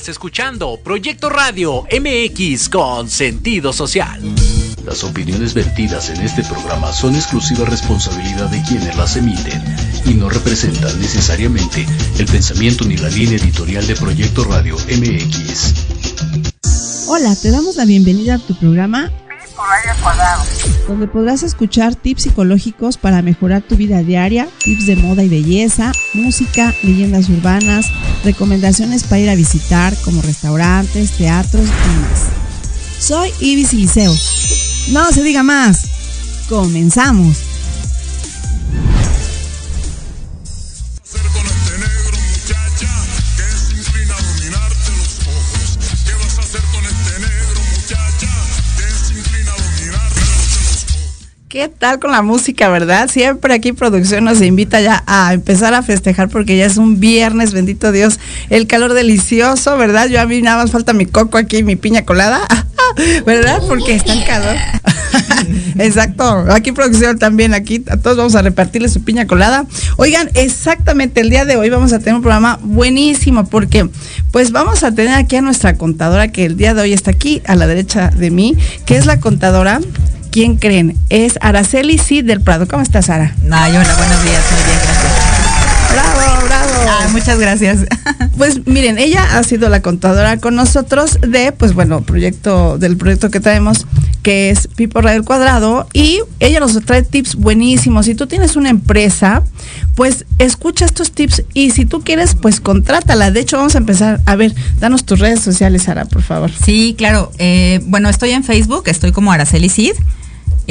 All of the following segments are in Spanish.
Estás escuchando Proyecto Radio MX con sentido social. Las opiniones vertidas en este programa son exclusiva responsabilidad de quienes las emiten y no representan necesariamente el pensamiento ni la línea editorial de Proyecto Radio MX. Hola, te damos la bienvenida a tu programa donde podrás escuchar tips psicológicos para mejorar tu vida diaria, tips de moda y belleza, música, leyendas urbanas, recomendaciones para ir a visitar como restaurantes, teatros y más. Soy Ibis Liceo. No se diga más. Comenzamos. ¿Qué tal con la música, verdad? Siempre aquí producción nos invita ya a empezar a festejar porque ya es un viernes, bendito Dios, el calor delicioso, ¿verdad? Yo a mí nada más falta mi coco aquí, mi piña colada, ¿verdad? Porque está el calor. Exacto, aquí producción también, aquí a todos vamos a repartirle su piña colada. Oigan, exactamente el día de hoy vamos a tener un programa buenísimo porque pues vamos a tener aquí a nuestra contadora que el día de hoy está aquí a la derecha de mí, que es la contadora ¿Quién creen? Es Araceli Cid del Prado. ¿Cómo estás, Sara? Ay, hola, buenos días, muy bien, gracias. Bravo, bravo. Ah, muchas gracias. Pues miren, ella ha sido la contadora con nosotros de, pues bueno, proyecto, del proyecto que traemos, que es Pipo Radio Cuadrado, y ella nos trae tips buenísimos. Si tú tienes una empresa, pues escucha estos tips y si tú quieres, pues contrátala. De hecho, vamos a empezar. A ver, danos tus redes sociales, Sara, por favor. Sí, claro. Eh, bueno, estoy en Facebook, estoy como Araceli Cid.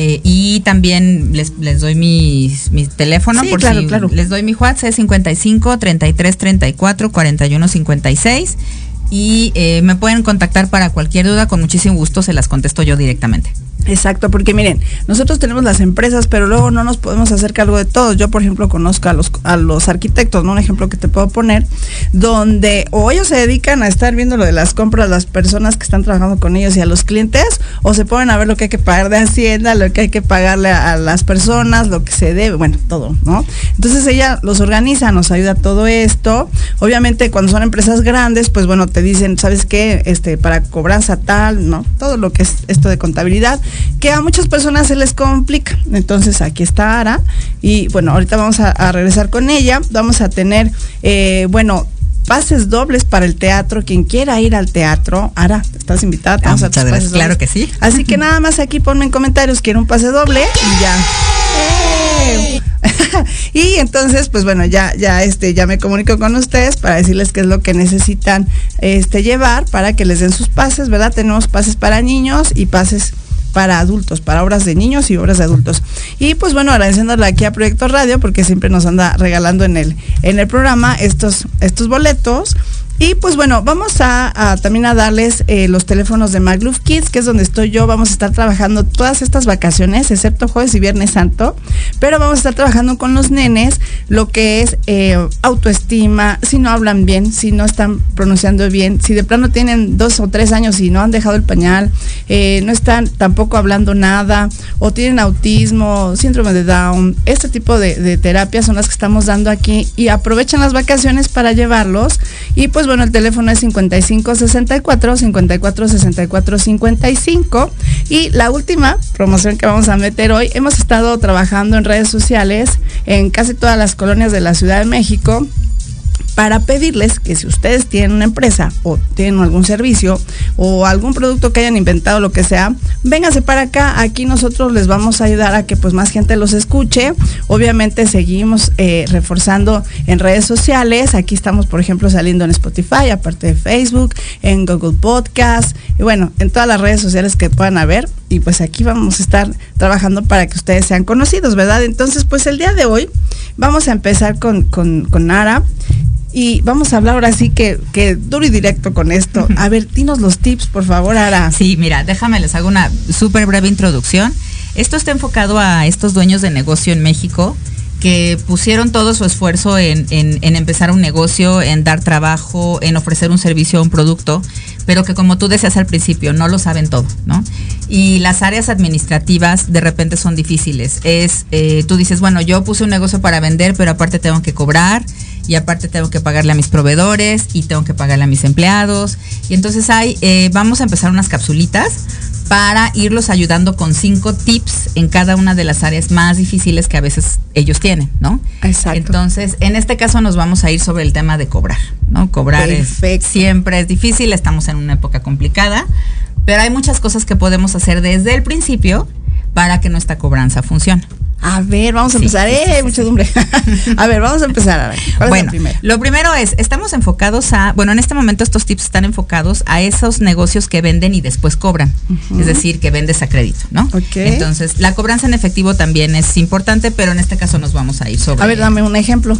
Eh, y también les, les doy mi, mi teléfono Sí, por claro, si claro. les doy mi WhatsApp es 55 33 34 41 56 y eh, me pueden contactar para cualquier duda con muchísimo gusto se las contesto yo directamente. Exacto, porque miren, nosotros tenemos las empresas, pero luego no nos podemos hacer cargo de todos. Yo, por ejemplo, conozco a los, a los arquitectos, ¿no? Un ejemplo que te puedo poner, donde o ellos se dedican a estar viendo lo de las compras, las personas que están trabajando con ellos y a los clientes, o se ponen a ver lo que hay que pagar de Hacienda, lo que hay que pagarle a, a las personas, lo que se debe, bueno, todo, ¿no? Entonces ella los organiza, nos ayuda a todo esto. Obviamente, cuando son empresas grandes, pues bueno, te dicen, ¿sabes qué? Este, para cobranza tal, ¿no? Todo lo que es esto de contabilidad que a muchas personas se les complica. Entonces aquí está Ara y bueno, ahorita vamos a, a regresar con ella. Vamos a tener, eh, bueno, pases dobles para el teatro. Quien quiera ir al teatro, Ara, estás invitada. Ah, vamos a muchas tus gracias, claro que sí. Así que nada más aquí ponme en comentarios, quiero un pase doble y ya. Y entonces, pues bueno, ya, ya, este, ya me comunico con ustedes para decirles qué es lo que necesitan este, llevar para que les den sus pases, ¿verdad? Tenemos pases para niños y pases para adultos, para obras de niños y obras de adultos. Y pues bueno, agradeciéndole aquí a Proyecto Radio porque siempre nos anda regalando en el, en el programa estos, estos boletos. Y pues bueno, vamos a, también a darles eh, los teléfonos de Magluf Kids, que es donde estoy yo. Vamos a estar trabajando todas estas vacaciones, excepto jueves y viernes santo. Pero vamos a estar trabajando con los nenes lo que es eh, autoestima, si no hablan bien, si no están pronunciando bien, si de plano tienen dos o tres años y no han dejado el pañal, eh, no están tampoco hablando nada, o tienen autismo, síndrome de Down. Este tipo de, de terapias son las que estamos dando aquí y aprovechan las vacaciones para llevarlos. Y pues bueno, el teléfono es 55 64 54 64 55. Y la última promoción que vamos a meter hoy, hemos estado trabajando en redes sociales en casi todas las colonias de la Ciudad de México para pedirles que si ustedes tienen una empresa o tienen algún servicio o algún producto que hayan inventado, lo que sea, vénganse para acá. Aquí nosotros les vamos a ayudar a que pues más gente los escuche. Obviamente seguimos eh, reforzando en redes sociales. Aquí estamos, por ejemplo, saliendo en Spotify, aparte de Facebook, en Google Podcast y bueno, en todas las redes sociales que puedan haber. Y pues aquí vamos a estar trabajando para que ustedes sean conocidos, ¿verdad? Entonces, pues el día de hoy vamos a empezar con, con, con Nara. Y vamos a hablar ahora sí que, que duro y directo con esto. A ver, dinos los tips, por favor, Ara. Sí, mira, déjame les hago una súper breve introducción. Esto está enfocado a estos dueños de negocio en México que pusieron todo su esfuerzo en, en, en, empezar un negocio, en dar trabajo, en ofrecer un servicio o un producto, pero que como tú decías al principio, no lo saben todo, ¿no? Y las áreas administrativas de repente son difíciles. Es, eh, tú dices, bueno, yo puse un negocio para vender, pero aparte tengo que cobrar y aparte tengo que pagarle a mis proveedores y tengo que pagarle a mis empleados. Y entonces hay, eh, vamos a empezar unas capsulitas para irlos ayudando con cinco tips en cada una de las áreas más difíciles que a veces ellos tienen, ¿no? Exacto. Entonces, en este caso nos vamos a ir sobre el tema de cobrar, ¿no? Cobrar es, siempre es difícil, estamos en una época complicada, pero hay muchas cosas que podemos hacer desde el principio para que nuestra cobranza funcione. A ver, vamos a empezar. ¡Eh, muchedumbre! a ver, vamos a empezar. A ver, bueno, lo, primero es, estamos enfocados a, bueno, en este momento estos tips están enfocados a esos negocios que venden y después cobran. Es decir, que vendes a crédito, ¿no? Ok. Entonces, la cobranza en efectivo también es importante, pero en este caso nos vamos a ir sobre. A ver, dame un ejemplo.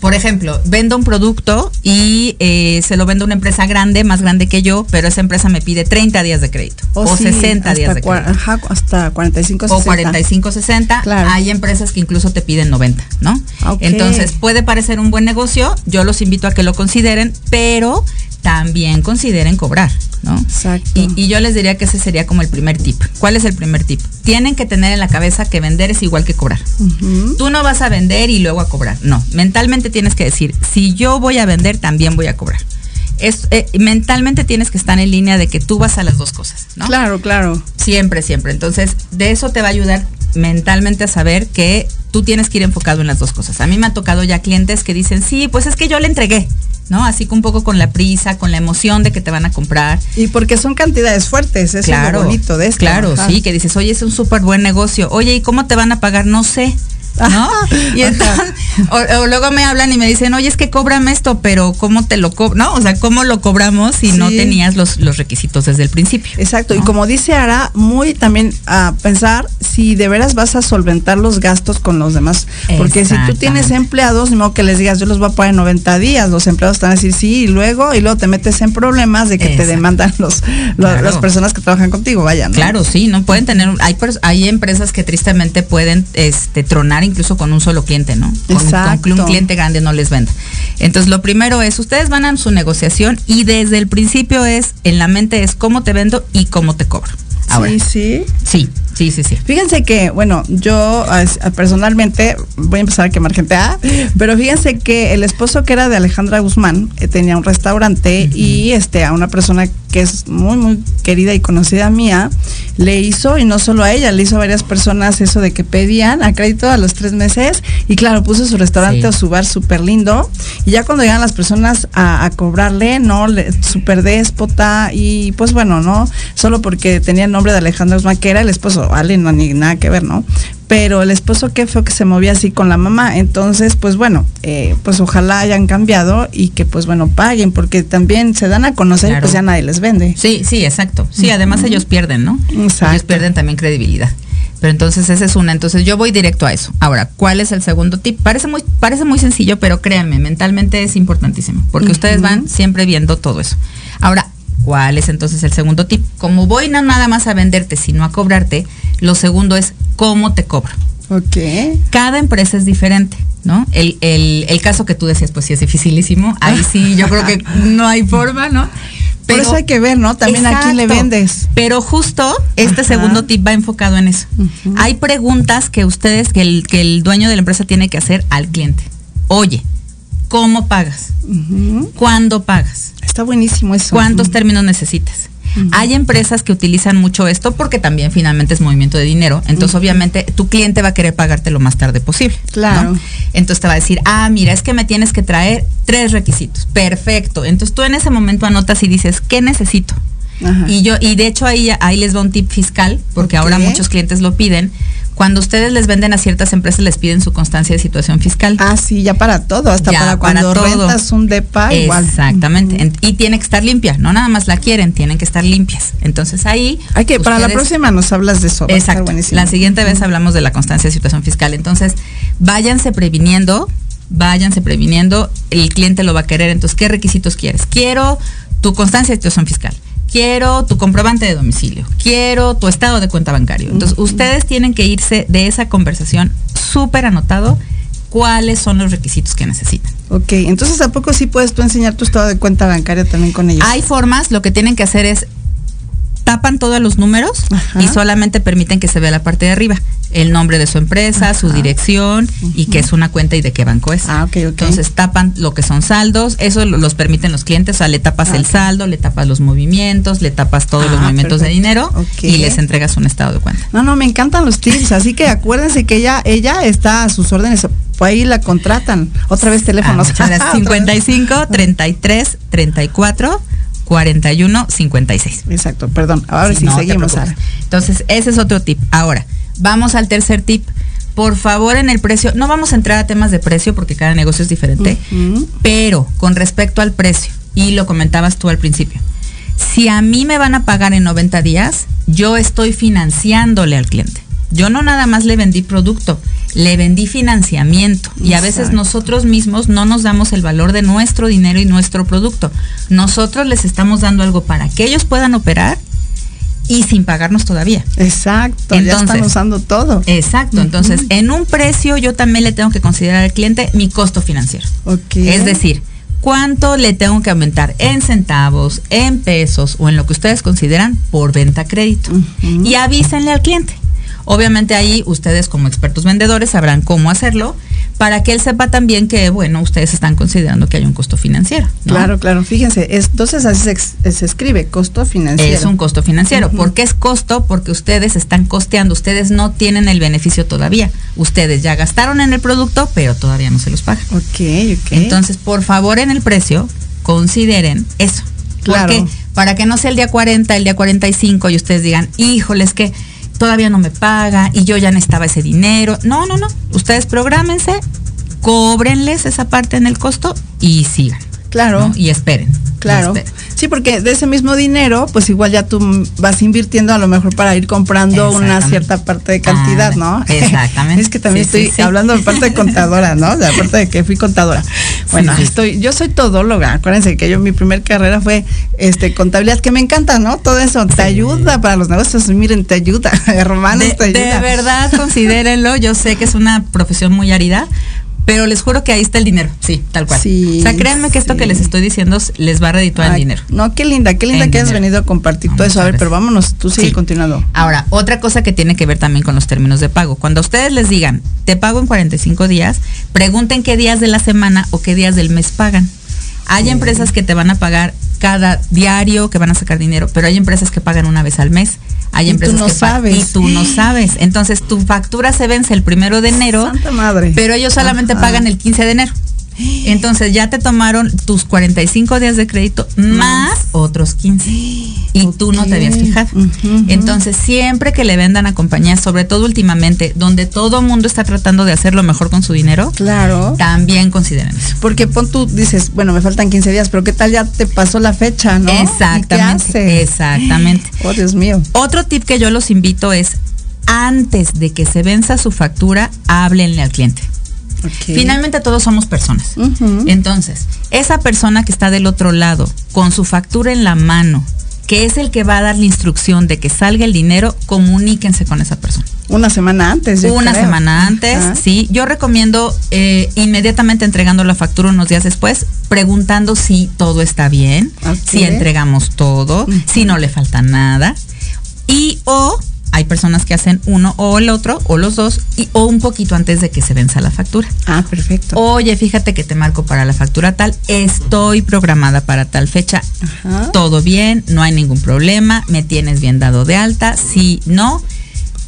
Por ejemplo, vendo un producto y eh, se lo vendo a una empresa grande, más grande que yo, pero esa empresa me pide 30 días de crédito Oh, o sí, 60 días de crédito. Ajá, hasta 45, 60. O 45, 60. Claro. Hay empresas que incluso te piden 90, ¿no? Ok. Entonces, puede parecer un buen negocio. Yo los invito a que lo consideren, pero también consideren cobrar, ¿no? Exacto. Y, y yo les diría que ese sería como el primer tip. ¿Cuál es el primer tip? Tienen que tener en la cabeza que vender es igual que cobrar. Tú no vas a vender y luego a cobrar. No, mentalmente tienes que decir, si yo voy a vender, también voy a cobrar. Es, eh, mentalmente tienes que estar en línea de que tú vas a las dos cosas, ¿no? Claro, claro. Siempre, siempre. Entonces, de eso te va a ayudar mentalmente a saber que tú tienes que ir enfocado en las dos cosas. A mí me ha tocado ya clientes que dicen, sí, pues es que yo le entregué, ¿no? Así que un poco con la prisa, con la emoción de que te van a comprar. Y porque son cantidades fuertes, es lo bonito de esto. Claro, Ajá. sí, que dices, oye, es un súper buen negocio. Oye, ¿y cómo te van a pagar? No sé. ¿No? Y entonces, o, o luego me hablan y me dicen, oye, es que cóbrame esto, pero ¿cómo te lo cobro? No, o sea, ¿cómo lo cobramos si no tenías los, los requisitos desde el principio? Exacto, y como dice Ara, muy también a pensar si de veras vas a solventar los gastos con los demás. Porque si tú tienes empleados, no que les digas, yo los voy a pagar en 90 días, los empleados están a decir sí, y luego, y luego te metes en problemas de que te demandan los, los- Claro. las personas que trabajan contigo, vaya, ¿no? Claro, sí, no pueden tener, hay hay empresas que tristemente pueden este tronar incluso con un solo cliente, ¿no? Con, Exacto. con que un cliente grande no les venda. Entonces, lo primero es, ustedes van a su negociación y desde el principio es, en la mente es cómo te vendo y cómo te cobro. Ahora, Sí, sí. sí, sí, sí, sí. Fíjense que, bueno, yo personalmente voy a empezar a quemar gente, ah, pero fíjense que el esposo que era de Alejandra Guzmán eh, tenía un restaurante y este a una persona que es muy muy querida y conocida mía le hizo y no solo a ella, le hizo a varias personas eso de que pedían a crédito a los tres meses y claro puso su restaurante Sí. o su bar súper lindo y ya cuando llegan las personas a, a cobrarle, no, súper déspota y pues bueno, no, solo porque tenía el nombre de Alejandro Guzmán, que era el esposo, vale, no, ni nada que ver, ¿no? Pero el esposo qué feo que se movía así con la mamá, entonces pues bueno, eh, pues ojalá hayan cambiado y que pues bueno paguen, porque también se dan a conocer y pues ya nadie les vende. Sí, sí, exacto. Sí, además ellos pierden, ¿no? Exacto. Ellos pierden también credibilidad. Pero entonces esa es una. Entonces yo voy directo a eso. Ahora, ¿cuál es el segundo tip? Parece muy, parece muy sencillo, pero créanme, mentalmente es importantísimo. Porque ustedes van siempre viendo todo eso. Ahora, ¿cuál es entonces el segundo tip? Como voy no nada más a venderte, sino a cobrarte, lo segundo es cómo te cobro. Ok. Cada empresa es diferente, ¿no? El, el, el caso que tú decías, pues sí es dificilísimo. Ahí sí, yo creo que no hay forma, ¿no? Por eso hay que ver, ¿no? También a quién le Exacto. vendes. Pero justo este Ajá. segundo tip va enfocado en eso. Hay preguntas que ustedes, que el, que el dueño de la empresa tiene que hacer al cliente. Oye, ¿cómo pagas? ¿Cuándo pagas? Está buenísimo eso. ¿Cuántos términos necesitas? Hay empresas que utilizan mucho esto porque también finalmente es movimiento de dinero. Entonces, obviamente, tu cliente va a querer pagarte lo más tarde posible. ¿no? Claro. Entonces te va a decir, ah, mira, es que me tienes que traer tres requisitos. Perfecto. Entonces tú en ese momento anotas y dices, ¿qué necesito? Ajá. Y yo, y de hecho ahí, ahí les va un tip fiscal, porque ahora muchos clientes lo piden. Cuando ustedes les venden a ciertas empresas, les piden su constancia de situación fiscal. Ah, sí, ya para todo, hasta Ya, para cuando para rentas un depa igual. Exactamente. Y tiene que estar limpia, no nada más la quieren, tienen que estar limpias. Entonces ahí. Hay que, para la próxima nos hablas de eso. Exacto. La siguiente vez hablamos de la constancia de situación fiscal. Entonces, váyanse previniendo, váyanse previniendo, el cliente lo va a querer. Entonces, ¿qué requisitos quieres? Quiero tu constancia de situación fiscal. Quiero tu comprobante de domicilio. Quiero tu estado de cuenta bancario. Entonces, ustedes tienen que irse de esa conversación súper anotado cuáles son los requisitos que necesitan. Ok, entonces ¿a poco sí puedes tú enseñar tu estado de cuenta bancaria también con ellos? Hay formas, lo que tienen que hacer es tapan todos los números Ajá. y solamente permiten que se vea la parte de arriba, el nombre de su empresa, su Ajá. dirección y que es una cuenta y de qué banco es. Ah, ok, ok. Entonces tapan lo que son saldos, eso lo- los permiten los clientes, o sea, le tapas Ah, el saldo, le tapas los movimientos, le tapas todos los Ah, movimientos de dinero y les entregas un estado de cuenta. No, no, me encantan los tips, así que acuérdense que ella, ella está a sus órdenes, por ahí la contratan. Otra vez Ah, teléfonos. vez. 55 33 34 41 56. Exacto, perdón. Ahora sí, no te seguimos. Sara. Entonces, ese es otro tip. Ahora, vamos al tercer tip. Por favor, en el precio, no vamos a entrar a temas de precio porque cada negocio es diferente, pero con respecto al precio, y lo comentabas tú al principio, si a mí me van a pagar en 90 días, yo estoy financiándole al cliente. Yo no nada más le vendí producto, le vendí financiamiento. Y a veces nosotros mismos no nos damos el valor de nuestro dinero y nuestro producto. Nosotros les estamos dando algo para que ellos puedan operar y sin pagarnos todavía. Exacto, ya están usando todo. Exacto, entonces en un precio yo también le tengo que considerar al cliente mi costo financiero. Ok. Es decir, cuánto le tengo que aumentar en centavos, en pesos o en lo que ustedes consideran por venta crédito. Y avísenle al cliente. Obviamente ahí ustedes como expertos vendedores sabrán cómo hacerlo para que él sepa también que, bueno, ustedes están considerando que hay un costo financiero. ¿no? Claro, claro. Fíjense, es- entonces así se, ex- se escribe, costo financiero. Es un costo financiero. Ujú. ¿Por qué es costo? Porque ustedes están costeando, ustedes no tienen el beneficio todavía. Ustedes ya gastaron en el producto, pero todavía no se los pagan. Ok, ok. Entonces, por favor, en el precio, consideren eso. Claro. Porque para que no sea el día 40, el día 45 y ustedes digan, híjole, es que todavía no me paga y yo ya necesitaba ese dinero. No, no, no. Ustedes prográmense, cóbrenles esa parte en el costo y sigan. Claro. ¿no? Y esperen. Claro. esperen. Sí, porque de ese mismo dinero, pues igual ya tú vas invirtiendo a lo mejor para ir comprando una cierta parte de cantidad, Ah, ¿no? exactamente. es que también Sí, estoy sí. hablando de parte de contadora, ¿no? De la parte de que fui contadora. Bueno, estoy, yo soy todóloga. Acuérdense que yo mi primer carrera fue este contabilidad, que me encanta, ¿no? Todo eso te ayuda para los negocios. Miren, te ayuda, hermanos, De, te de ayuda. verdad, considérenlo. Yo sé que es una profesión muy árida, pero les juro que ahí está el dinero. Sí, tal cual. Sí, o sea, créanme que esto sí. que les estoy diciendo les va a redituar el Ay, dinero. No, qué linda, qué linda que has dinero. venido a compartir todo eso. A ver, pero vámonos, tú sigue Sí. continuando. Ahora, otra cosa que tiene que ver también con los términos de pago. Cuando ustedes les digan, te pago en 45 días, pregunten qué días de la semana o qué días del mes pagan. Hay empresas que te van a pagar cada diario, que van a sacar dinero, pero hay empresas que pagan una vez al mes. Hay Y tú empresas no que pagan- sabes. y tú no sabes. Entonces tu factura se vence el primero de enero, Santa madre. pero ellos solamente Ajá. pagan el 15 de enero. Entonces ya te tomaron tus 45 días de crédito más otros 15. Y tú no te habías fijado. Entonces siempre que le vendan a compañías, sobre todo últimamente, donde todo mundo está tratando de hacer lo mejor con su dinero, Claro. también consideren eso. Porque pon tú, dices, bueno, me faltan 15 días, pero ¿qué tal ya te pasó la fecha, no? ¿Y qué Exactamente. haces? Exactamente. Oh, Dios mío. Otro tip que yo los invito es, antes de que se venza su factura, háblenle al cliente. Finalmente todos somos personas. Entonces, esa persona que está del otro lado, con su factura en la mano, que es el que va a dar la instrucción de que salga el dinero, comuníquense con esa persona. Una semana antes. yo Una creo. semana antes, Ajá. sí. Yo recomiendo eh, inmediatamente entregando la factura unos días después, preguntando si todo está bien, si entregamos todo, si no le falta nada. Y o hay personas que hacen uno o el otro, o los dos, y, o un poquito antes de que se venza la factura. Ah, perfecto. Oye, fíjate que te marco para la factura tal, estoy programada para tal fecha, Ajá. todo bien, no hay ningún problema, me tienes bien dado de alta, sí, no.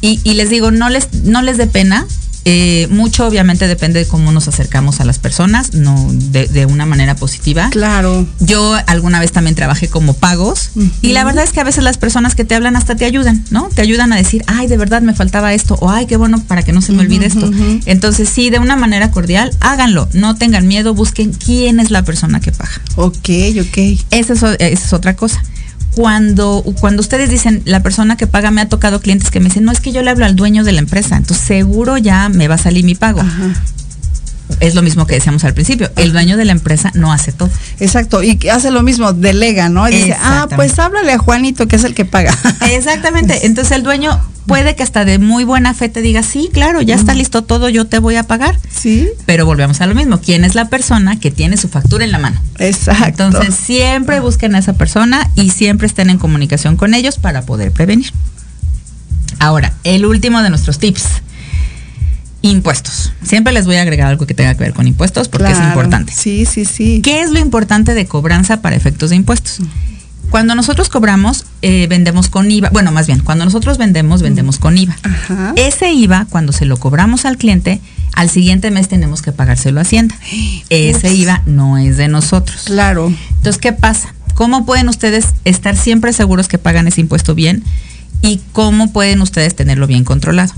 Y, y les digo, no les, no les dé pena. Eh, mucho obviamente depende de cómo nos acercamos a las personas, no de, de una manera positiva. Claro. Yo alguna vez también trabajé como pagos y la verdad es que a veces las personas que te hablan hasta te ayudan, ¿no? Te ayudan a decir, ay, de verdad me faltaba esto, o ay, qué bueno para que no se me olvide esto. Entonces sí, de una manera cordial, háganlo, no tengan miedo, busquen quién es la persona que paga. Ok, ok. Esa es, esa es otra cosa. Cuando, cuando ustedes dicen, la persona que paga me ha tocado clientes que me dicen, no es que yo le hablo al dueño de la empresa, entonces seguro ya me va a salir mi pago. Es lo mismo que decíamos al principio, el dueño de la empresa no hace todo. Exacto. Y hace lo mismo, delega, ¿no? Y dice, ah, pues háblale a Juanito, que es el que paga. Exactamente. Entonces el dueño puede que hasta de muy buena fe te diga, sí, claro, ya está listo todo, yo te voy a pagar. Sí. Pero volvemos a lo mismo, ¿quién es la persona que tiene su factura en la mano? Exacto. Entonces siempre busquen a esa persona y siempre estén en comunicación con ellos para poder prevenir. Ahora, el último de nuestros tips. Impuestos. Siempre les voy a agregar algo que tenga que ver con impuestos porque es importante. Sí, sí, sí. ¿Qué es lo importante de cobranza para efectos de impuestos? Cuando nosotros cobramos, eh, vendemos con IVA. Bueno, más bien, cuando nosotros vendemos, vendemos con IVA. Ajá. Ese IVA, cuando se lo cobramos al cliente, al siguiente mes tenemos que pagárselo a Hacienda. Ese Ups. IVA no es de nosotros. Claro. Entonces, ¿qué pasa? ¿Cómo pueden ustedes estar siempre seguros que pagan ese impuesto bien? ¿Y cómo pueden ustedes tenerlo bien controlado?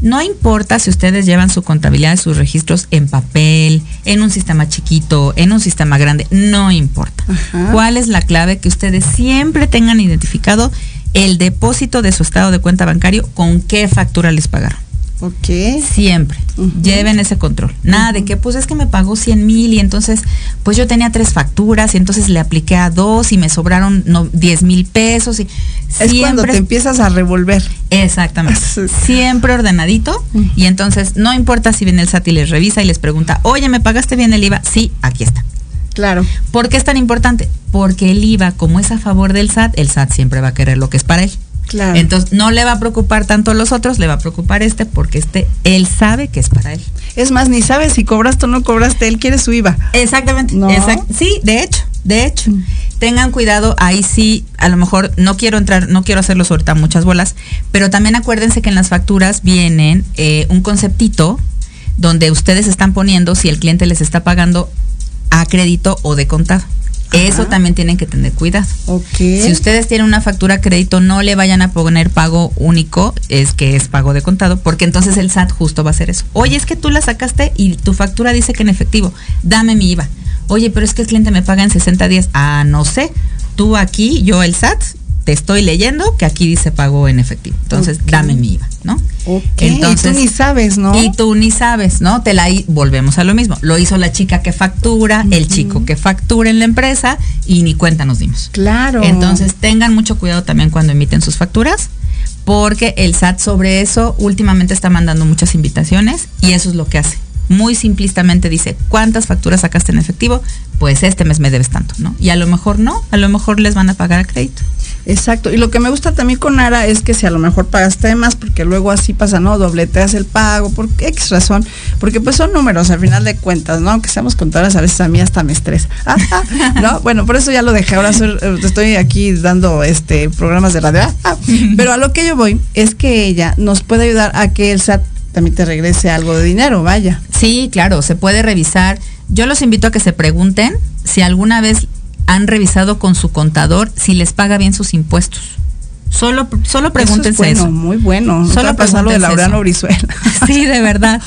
No importa si ustedes llevan su contabilidad de sus registros en papel, en un sistema chiquito, en un sistema grande, no importa. Ajá. ¿Cuál es la clave? Que ustedes siempre tengan identificado el depósito de su estado de cuenta bancario con qué factura les pagaron. Ok. Siempre. Lleven ese control. Nada de que, pues es que me pagó 100 mil y entonces, pues yo tenía tres facturas y entonces le apliqué a dos y me sobraron no, 10 mil pesos. Y Es cuando te empiezas a revolver. Exactamente. Siempre ordenadito. Y entonces, no importa si viene el SAT y les revisa y les pregunta, oye, ¿me pagaste bien el IVA? Sí, aquí está. Claro. ¿Por qué es tan importante? Porque el IVA, como es a favor del SAT, el SAT siempre va a querer lo que es para él. Claro. Entonces, no le va a preocupar tanto a los otros, le va a preocupar este porque este, él sabe que es para él. es más, ni sabes si cobraste o no cobraste, él quiere su IVA. Exactamente. ¿No? exact- sí, de hecho, de hecho. Mm. Tengan cuidado, ahí sí, a lo mejor no quiero entrar, no quiero hacerlos ahorita muchas bolas, pero también acuérdense que en las facturas vienen eh, un conceptito donde ustedes están poniendo si el cliente les está pagando a crédito o de contado. Eso también tienen que tener cuidado. Si ustedes tienen una factura a crédito, no le vayan a poner pago único, es que es pago de contado, porque entonces el SAT justo va a hacer eso. Oye, es que tú la sacaste y tu factura dice que en efectivo, dame mi IVA. Oye, pero es que el cliente me paga en 60 días. Ah, no sé. Tú aquí, yo el SAT, te estoy leyendo que aquí dice pago en efectivo. Entonces, dame mi IVA, ¿no? Ok. Entonces, y tú ni sabes, ¿no? y tú ni sabes, ¿no? Te la volvemos a lo mismo. Lo hizo la chica que factura, el chico que factura en la empresa y ni cuenta nos dimos. Claro. Entonces tengan mucho cuidado también cuando emiten sus facturas, porque el SAT sobre eso últimamente está mandando muchas invitaciones y eso es lo que hace. Muy simplistamente dice, ¿cuántas facturas sacaste en efectivo? Pues este mes me debes tanto, ¿no? Y a lo mejor no, a lo mejor les van a pagar a crédito. Exacto. Y lo que me gusta también con Ara es que si a lo mejor pagaste más, porque luego así pasa, ¿no? Dobleteas el pago, por X razón. Porque pues son números al final de cuentas, ¿no? Aunque seamos contadoras, a veces a mí hasta me estresa. ¿No? Bueno, por eso ya lo dejé. Ahora soy- eh, estoy aquí dando este programas de radio. Pero a lo que yo voy es que ella nos puede ayudar a que el SAT también te regrese algo de dinero, vaya. Sí, claro, se puede revisar. Yo los invito a que se pregunten si alguna vez han revisado con su contador si les paga bien sus impuestos. Solo, solo pregúntense eso. Es eso. bueno, muy bueno. Solo Solo pasar lo de Laureano. Brizuela. Sí, de verdad.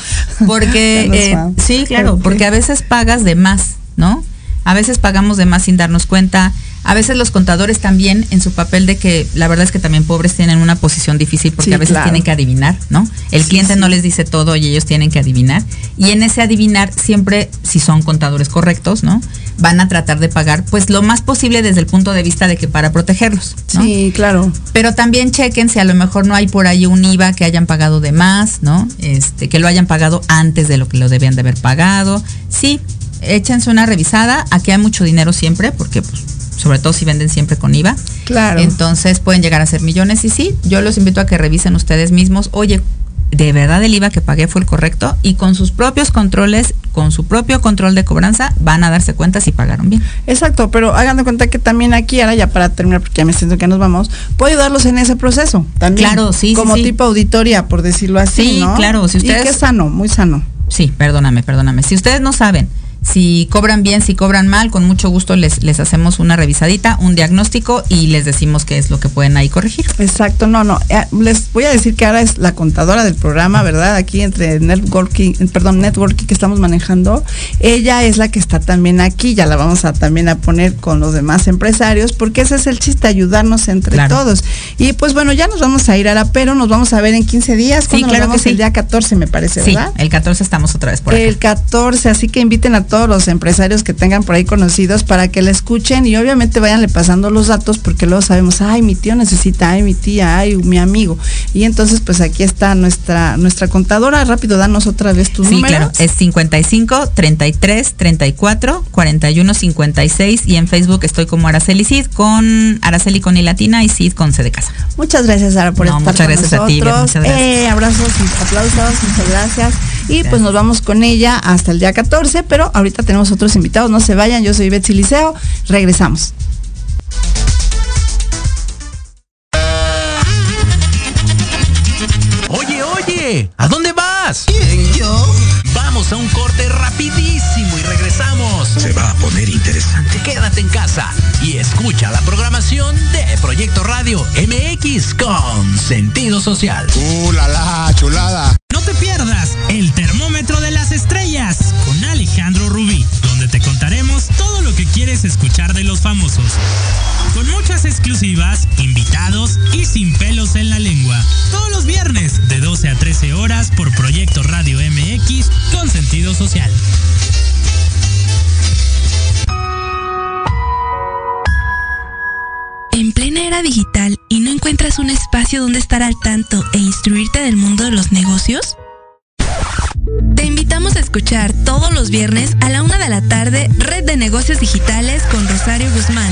Porque, eh, sí, claro, porque a veces pagas de más, ¿no? A veces pagamos de más sin darnos cuenta. A veces los contadores también en su papel de que la verdad es que también pobres tienen una posición difícil porque Sí, a veces claro. tienen que adivinar, ¿no? El Sí, cliente sí. no les dice todo y ellos tienen que adivinar. Y en ese adivinar siempre, si son contadores correctos, ¿no? Van a tratar de pagar pues lo más posible desde el punto de vista de que para protegerlos, ¿no? Sí, claro. Pero también chequen si a lo mejor no hay por ahí un IVA que hayan pagado de más, ¿no? Este, que lo hayan pagado antes de lo que lo debían de haber pagado. Sí, échense una revisada. Aquí hay mucho dinero siempre, porque pues, sobre todo si venden siempre con IVA. Claro. Entonces pueden llegar a ser millones y sí, yo los invito a que revisen ustedes mismos, oye, de verdad el IVA que pagué fue el correcto y con sus propios controles, con su propio control de cobranza, van a darse cuenta si pagaron bien. Exacto, pero hagan de cuenta que también aquí, ahora ya para terminar, porque ya me siento que nos vamos, puedo ayudarlos en ese proceso también. Claro, sí, sí, Como sí. tipo auditoría, por decirlo así, Sí, ¿no? claro, si Y ustedes- que sano, muy sano. Sí, perdóname, perdóname. Si ustedes no saben si cobran bien, si cobran mal, con mucho gusto les, les hacemos una revisadita, un diagnóstico y les decimos qué es lo que pueden ahí corregir. Exacto, no, no. eh, les voy a decir que ahora es la contadora del programa, ¿verdad? Aquí entre networking, eh, perdón, networking que estamos manejando. Ella es la que está también aquí, ya la vamos a también a poner con los demás empresarios, porque ese es el chiste, ayudarnos entre Claro. todos. Y pues bueno, ya nos vamos a ir ahora, pero nos vamos a ver en 15 días. Sí, cuando nos claro que sí. El día 14, me parece, Sí, ¿verdad? el 14 estamos otra vez por acá. El 14, así que inviten a todos los empresarios que tengan por ahí conocidos para que la escuchen y obviamente vayanle pasando los datos porque luego sabemos, ay, mi tío necesita, ay, mi tía, ay, mi amigo. Y entonces, pues aquí está nuestra, nuestra contadora. Rápido, danos otra vez tus Sí, números. claro, es 55 33 34 41 56 y en Facebook estoy como Araceli Cid con Araceli con I latina y Cid con C de casa. Muchas gracias, Sara, por No, estar muchas con gracias a ti, nosotros. muchas gracias. Eh, abrazos y aplausos, muchas gracias. Y pues nos vamos con ella hasta el día 14, pero ahorita tenemos otros invitados, no se vayan, yo soy Betsy Liceo, regresamos. Oye, oye, ¿a dónde vas? ¿Quién, yo? Vamos a un corte rapidísimo y regresamos. Se va a poner interesante. Quédate en casa y escucha la programación de Proyecto Radio MX con sentido social. ¡Uh, la, la chulada! No te pierdas el termómetro de las estrellas con Alejandro Rubí, donde te contaremos todo lo que quieres escuchar de los famosos. Con muchas exclusivas, invitados y sin pelos en la lengua. Todos los viernes de 12 a 13 horas por Proyecto Radio MX con sentido social. En plena era digital y no encuentras un espacio donde estar al tanto e instruirte del mundo de los negocios? Te invitamos a escuchar todos los viernes a la una de la tarde Red de Negocios Digitales con Rosario Guzmán.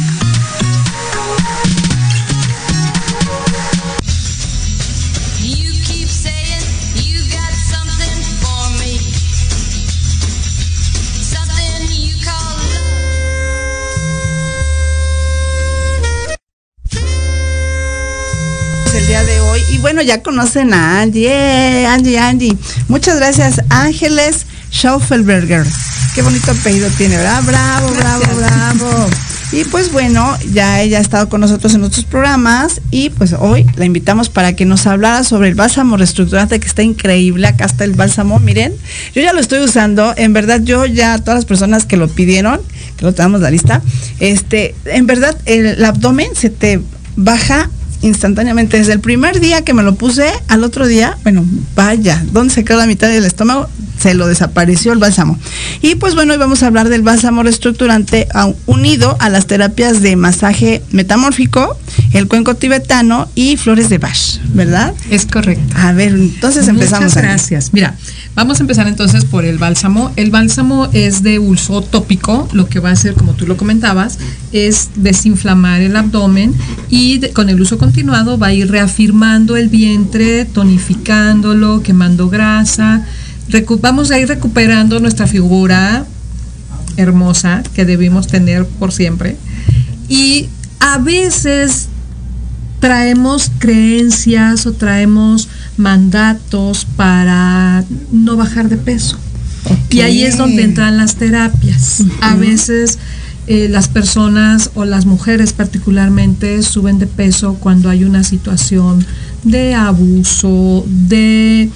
Bueno, ya conocen a Angie, ¡eh! Angie, Angie. Muchas gracias, Ángeles Schaufelberger. Qué bonito apellido tiene, ¿verdad? Bravo, bravo, bravo. Y pues bueno, ya ella ha estado con nosotros en otros programas y pues hoy la invitamos para que nos hablara sobre el bálsamo reestructurante que está increíble. Acá está el bálsamo, miren. Yo ya lo estoy usando, en verdad yo ya todas las personas que lo pidieron, que lo tenemos la lista, este, en verdad el, el abdomen se te baja instantáneamente. Desde el primer día que me lo puse, al otro día, bueno, vaya, ¿dónde se quedó la mitad del estómago? Se lo desapareció el bálsamo. Y pues bueno, hoy vamos a hablar del bálsamo reestructurante unido a las terapias de masaje metamórfico, el cuenco tibetano y flores de Bach, ¿verdad? Es correcto. A ver, entonces empezamos. Muchas gracias. Mira, vamos a empezar entonces por el bálsamo. El bálsamo es de uso tópico, lo que va a hacer, como tú lo comentabas, es desinflamar el abdomen y de- con el uso continuado va a ir reafirmando el vientre, tonificándolo, quemando grasa. Recu- vamos a ir recuperando nuestra figura hermosa que debimos tener por siempre. Y a veces traemos creencias o traemos mandatos para no bajar de peso. Y ahí es donde entran las terapias. A veces eh, las personas o las mujeres particularmente suben de peso cuando hay una situación de abuso, de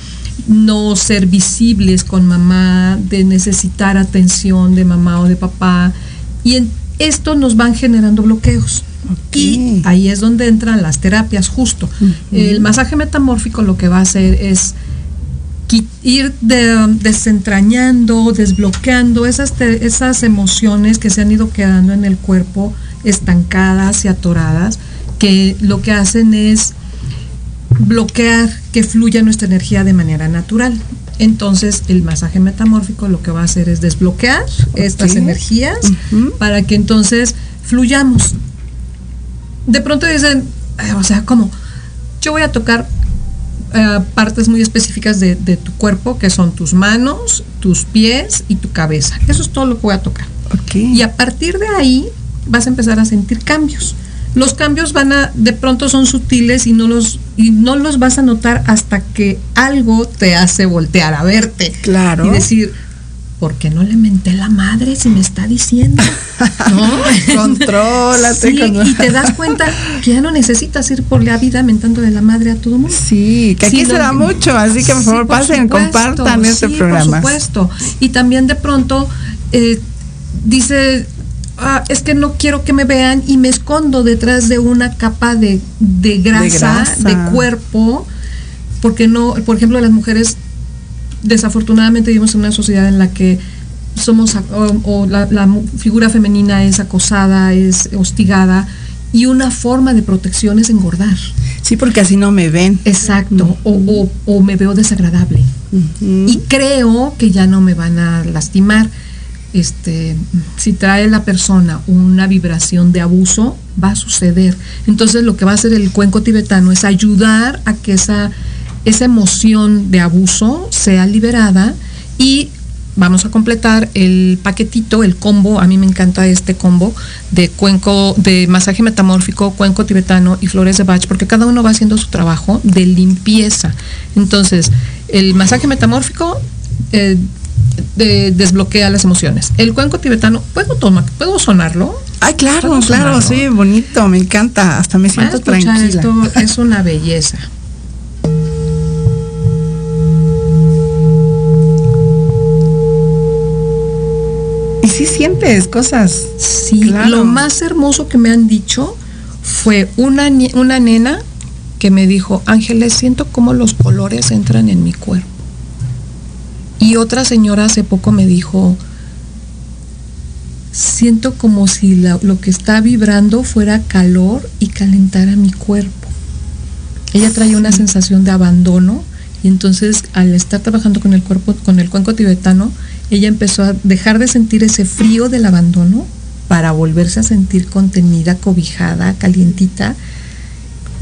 no ser visibles con mamá, de necesitar atención de mamá o de papá. Y, en- Esto nos van generando bloqueos. Y ahí es donde entran las terapias, justo. El masaje metamórfico lo que va a hacer es ir de- desentrañando, desbloqueando esas, te- esas emociones que se han ido quedando en el cuerpo estancadas y atoradas, que lo que hacen es bloquear que fluya nuestra energía de manera natural. Entonces, el masaje metamórfico lo que va a hacer es desbloquear estas energías para que entonces fluyamos. De pronto dicen, "Ay, o sea, como yo voy a tocar eh, partes muy específicas de, de tu cuerpo, que son tus manos, tus pies y tu cabeza. Eso es todo lo que voy a tocar. Y a partir de ahí vas a empezar a sentir cambios. Los cambios van a, de pronto son sutiles y no los, y no los vas a notar hasta que algo te hace voltear a verte. Claro. Y decir, ¿por qué no le menté la madre si me está diciendo? ¿No? Contrólate. Sí, con- y te das cuenta que ya no necesitas ir por la vida mentándole la madre a todo mundo. Sí, que aquí Sí, se da mucho, así que por Sí, favor por pasen, supuesto, compartan este sí, programa. Por supuesto. Y también de pronto eh, dice, "Ah, es que no quiero que me vean y me escondo detrás de una capa de, de grasa, de, grasa. cuerpo, porque no, por ejemplo, las mujeres desafortunadamente vivimos en una sociedad en la que somos o, o la, figura femenina es acosada, es hostigada y una forma de protección es engordar. Sí, porque así no me ven. Exacto, o, o- o me veo desagradable y creo que ya no me van a lastimar. Este, si trae la persona una vibración de abuso, va a suceder. Entonces lo que va a hacer el cuenco tibetano es ayudar a que esa, esa emoción de abuso sea liberada y vamos a completar el paquetito, el combo, a mí me encanta este combo de cuenco, de masaje metamórfico, cuenco tibetano y flores de Bach, porque cada uno va haciendo su trabajo de limpieza. Entonces, el masaje metamórfico eh, de- desbloquea las emociones. El cuenco tibetano, ¿puedo, tomar, ¿puedo sonarlo? Ay, claro, ¿Puedo claro, sonarlo? sí, bonito, me encanta, hasta me siento tranquila. esto, es una belleza. Y sí sientes cosas. Sí, Claro. lo más hermoso que me han dicho fue una, una nena que me dijo, Ángeles, siento como los colores entran en mi cuerpo. Y otra señora hace poco me dijo, siento como si la- lo que está vibrando fuera calor y calentara mi cuerpo. Ella traía una sensación de abandono y entonces al estar trabajando con el cuerpo, con el cuenco tibetano, ella empezó a dejar de sentir ese frío del abandono para volverse a sentir contenida, cobijada, calientita.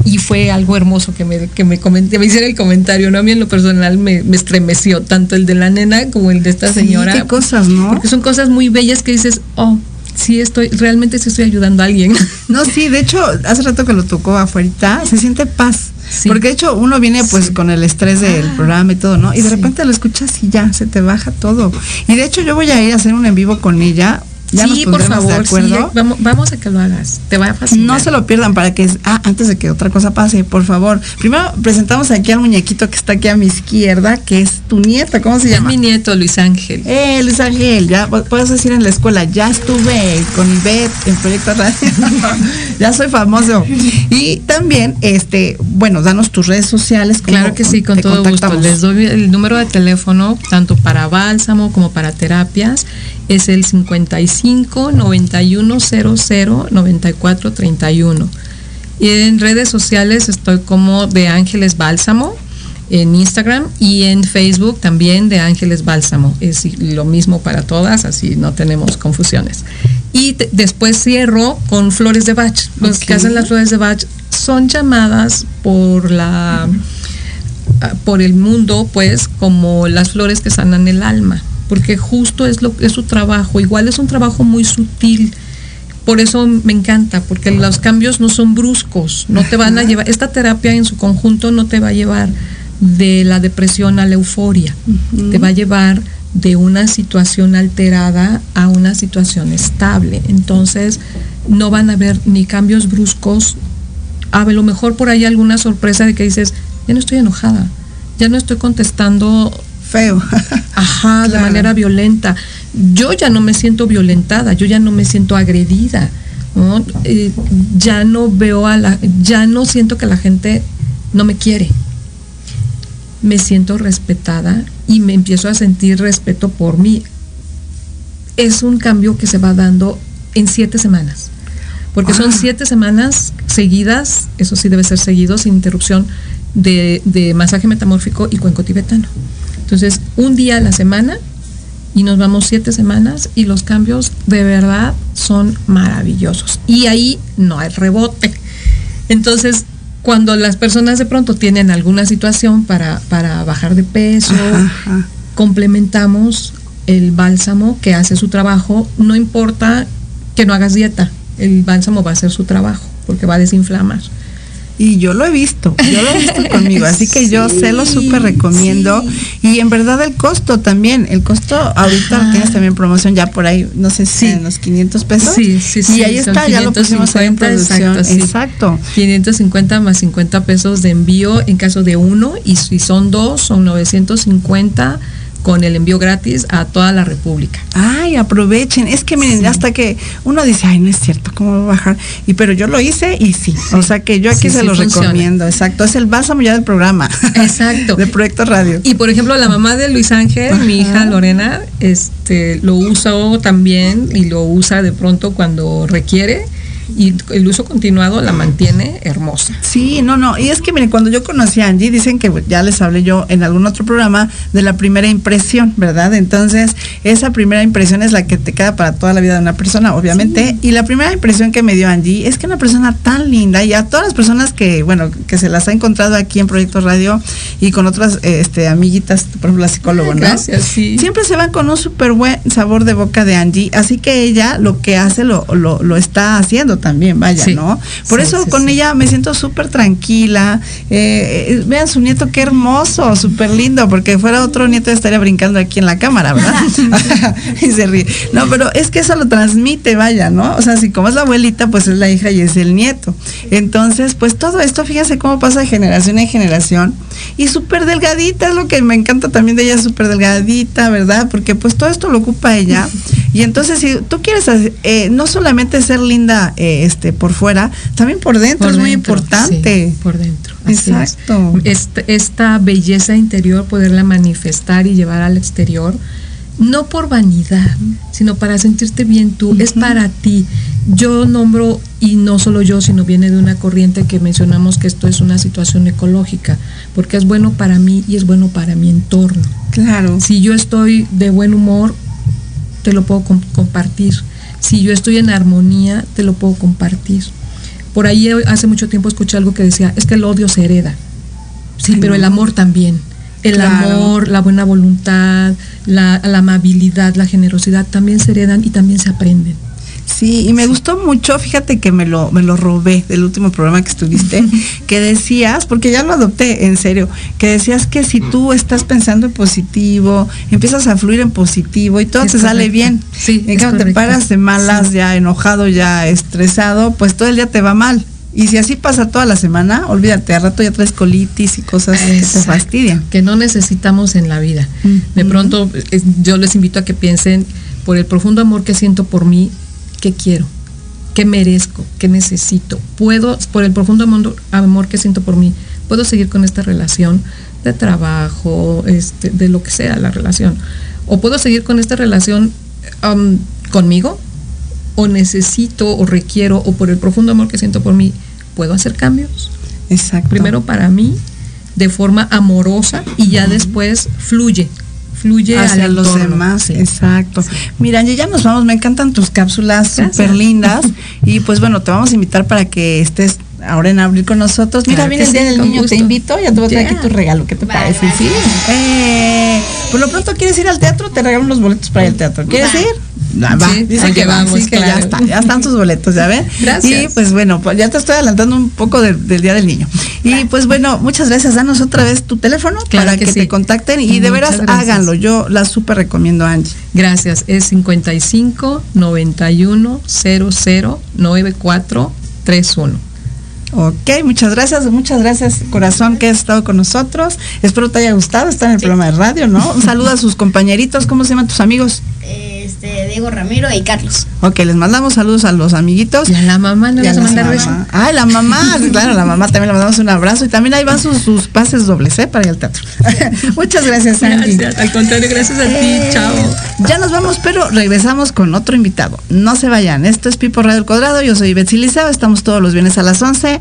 Y fue algo hermoso que me, que me, comenté, me hiciera el comentario, ¿no? A mí en lo personal me, me estremeció tanto el de la nena como el de esta Sí, señora. qué cosas, ¿no? Porque son cosas muy bellas que dices, oh, sí estoy, realmente sí estoy ayudando a alguien. No, sí, de hecho, hace rato que lo tocó afuera, se siente paz. Sí. Porque de hecho uno viene pues Sí. con el estrés del Ah, programa y todo, ¿no? Y de sí. repente lo escuchas y ya, se te baja todo. Y de hecho yo voy a ir a hacer un en vivo con ella. Ya sí, nos por favor, sí, vamos, vamos a que lo hagas. Te va a fascinar. No se lo pierdan para que, ah, antes de que otra cosa pase, por favor. Primero presentamos aquí al muñequito que está aquí a mi izquierda, que es tu nieta, ¿cómo se Es llama? mi nieto Luis Ángel. Eh, Luis Ángel, ya pu- puedes decir en la escuela, ya estuve con Ivette en Proyecto Radio, ya soy famoso. Y también, este, bueno, danos tus redes sociales. ¿cómo Claro que sí, con todo gusto. Les doy el número de teléfono, tanto para bálsamo como para terapias. Es el 55 91 00 94 31. Y en redes sociales estoy como de Ángeles Bálsamo en Instagram y en Facebook también de Ángeles Bálsamo. Es lo mismo para todas, así no tenemos confusiones. Y te- después cierro con flores de Bach. Los que hacen las flores de Bach son llamadas por la ah, por el mundo, pues, como las flores que sanan el alma, porque justo es lo es su trabajo. Igual es un trabajo muy sutil. Por eso me encanta, porque los cambios no son bruscos, no te van a llevar, esta terapia en su conjunto no te va a llevar de la depresión a la euforia, te va a llevar de una situación alterada a una situación estable. Entonces, no van a haber ni cambios bruscos, a lo mejor por ahí alguna sorpresa de que dices, ya no estoy enojada, ya no estoy contestando feo. Ajá, de manera violenta. Yo ya no me siento violentada, yo ya no me siento agredida. ¿no? Eh, ya no veo a la, ya no siento que la gente no me quiere. Me siento respetada y me empiezo a sentir respeto por mí. Es un cambio que se va dando en siete semanas. Porque son Ah. siete semanas seguidas, eso sí debe ser seguido, sin interrupción, de, de masaje metamórfico y cuenco tibetano. Entonces, un día a la semana y nos vamos siete semanas y los cambios de verdad son maravillosos. Y ahí no hay rebote. Entonces, cuando las personas de pronto tienen alguna situación para, para bajar de peso, Ajá, ajá. complementamos el bálsamo que hace su trabajo, no importa que no hagas dieta, el bálsamo va a hacer su trabajo porque va a desinflamar. Y yo lo he visto, yo lo he visto conmigo, así que yo se lo súper recomiendo. Y en verdad el costo también, el costo ahorita Ajá. tienes también promoción ya por ahí, no sé si Sí. en los 500 pesos. Sí, sí, sí, Y ahí está, ya lo pusimos ahí en 550, producción. exacto. Exacto. 550 más 50 pesos de envío en caso de uno y si son dos son 950 con el envío gratis a toda la República. Ay, aprovechen. Es que miren, Sí. hasta que uno dice, ay, no es cierto, ¿cómo va a bajar? Y pero yo lo hice y sí. O sea que yo aquí Sí, se los funciona. recomiendo. Exacto. Es el bálsamo ya del programa. Exacto. de Proyecto Radio. Y por ejemplo, la mamá de Luis Ángel, mi hija Lorena, este lo usó también y lo usa de pronto cuando requiere y el uso continuado la mantiene hermosa. Sí, no, no. Y es que miren, cuando yo conocí a Angie, dicen que ya les hablé yo en algún otro programa de la primera impresión, ¿verdad? Entonces, esa primera impresión es la que te queda para toda la vida de una persona, obviamente. Y la primera impresión que me dio Angie es que una persona tan linda y a todas las personas que, bueno, que se las ha encontrado aquí en Proyecto Radio y con otras este, amiguitas, por ejemplo, la psicóloga, ¿no? Gracias, sí. Siempre se van con un súper buen sabor de boca de Angie, así que ella lo que hace lo, lo, lo está haciendo también, vaya, Sí. ¿no? Por Sí, eso sí, con ella me siento súper tranquila. Eh, eh, vean su nieto, qué hermoso, súper lindo, porque fuera otro nieto estaría brincando aquí en la cámara, ¿verdad? y se ríe. No, pero es que eso lo transmite, vaya, ¿no? O sea, si como es la abuelita, pues es la hija y es el nieto. Entonces, pues todo esto, fíjense cómo pasa de generación en generación. Y súper delgadita, es lo que me encanta también de ella, súper delgadita, ¿verdad? Porque pues todo esto lo ocupa ella. Y entonces, si tú quieres eh, no solamente ser linda eh, este por fuera, también por dentro es muy importante. sí, por dentro. es. Exacto. Esta, esta belleza interior, poderla manifestar y llevar al exterior, no por vanidad, sino para sentirte bien tú, es para ti. Yo nombro, y no solo yo, sino viene de una corriente que mencionamos que esto es una situación ecológica, porque es bueno para mí y es bueno para mi entorno. Claro. Si yo estoy de buen humor, te lo puedo com- compartir. Si yo estoy en armonía, te lo puedo compartir. Por ahí hace mucho tiempo escuché algo que decía, es que el odio se hereda. Sí, Ay, pero no. el amor también. El Claro. amor, la buena voluntad, la, la amabilidad, la generosidad también se heredan y también se aprenden. Sí, y me gustó mucho, fíjate que me lo, me lo robé del último programa que estuviste, que decías, porque ya lo adopté en serio, que decías que si tú estás pensando en positivo, empiezas a fluir en positivo y todo Es te sale bien. Sí, en cambio te paras de malas, Sí. ya enojado, ya estresado, pues todo el día te va mal. Y si así pasa toda la semana, olvídate, al rato ya traes colitis y cosas que te fastidian. que no necesitamos en la vida. De pronto eh, yo les invito a que piensen por el profundo amor que siento por mí, qué quiero, qué merezco, qué necesito. Puedo, por el profundo amor, que siento por mí, puedo seguir con esta relación de trabajo, este, de lo que sea la relación. O puedo seguir con esta relación conmigo, o necesito, o requiero, o por el profundo amor que siento por mí, puedo hacer cambios Exacto. primero para mí de forma amorosa y ya después fluye hacia los entorno. demás, Sí. exacto. Mira, Angie, ya nos vamos, me encantan tus cápsulas súper lindas y pues bueno, te vamos a invitar para que estés ahora en abril con nosotros. Mira, Claro viene el Día sí, del Niño, te invito, ya te voy a traer aquí tu regalo, ¿qué te parece? Sí. Eh, por lo pronto, ¿quieres ir al teatro? Te regalo unos boletos para ir al teatro. ¿Quieres Va. ir? Va, Sí, dice ahí que va, vamos, que ya claro. está, ya están tus boletos, ¿ya ven? Gracias. Y pues bueno, pues ya te estoy adelantando un poco de- del Día del Niño. Y pues bueno, muchas gracias. Danos otra vez tu teléfono Claro para que te contacten y de Muchas veras gracias. háganlo. Yo la súper recomiendo, Angie. gracias es 55 91 00 94 31 Ok, muchas gracias, muchas gracias, corazón, que has estado con nosotros. Espero te haya gustado estar en el programa de radio, ¿no? Un saludo a sus compañeritos, ¿cómo se llaman tus amigos? Este, Diego Ramiro y Carlos. Ok, les mandamos saludos a los amiguitos. Y a la mamá no Y a vas a la mandar mamá. beso. Ah, la mamá, claro, la mamá también le mandamos un abrazo y también ahí van sus, sus pases dobles, ¿eh? Para ir al teatro. Muchas gracias, Andy. Gracias, al contrario, gracias a ti, Eh, chao. Ya nos vamos, pero regresamos con otro invitado. No se vayan. Esto es Pipo Radio El Cuadrado. Yo soy Betsy Liceo. Estamos todos los viernes a las 11.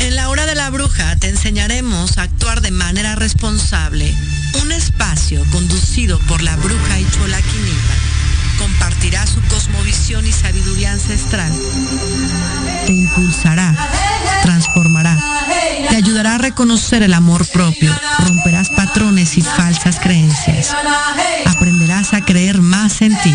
En la hora de la bruja te enseñaremos a actuar de manera responsable. Un espacio conducido por la bruja Ichola Quinipa compartirá su cosmovisión y sabiduría ancestral. Te impulsará, transformará, te ayudará a reconocer el amor propio, romperás patrones y falsas creencias. Aprenderás a creer más en ti.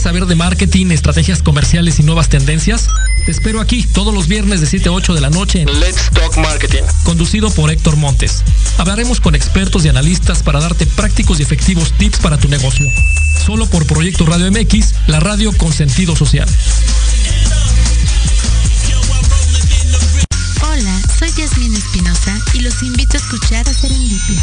¿Quieres saber de marketing, estrategias comerciales y nuevas tendencias? Te espero aquí todos los viernes de 7 a 8 de la noche en Let's Talk Marketing. conducido por Héctor Montes. Hablaremos con expertos y analistas para darte prácticos y efectivos tips para tu negocio. Solo por Proyecto Radio MX, la radio con sentido social. Hola, soy Yasmin Espinosa y los invito a escuchar a Serendipia.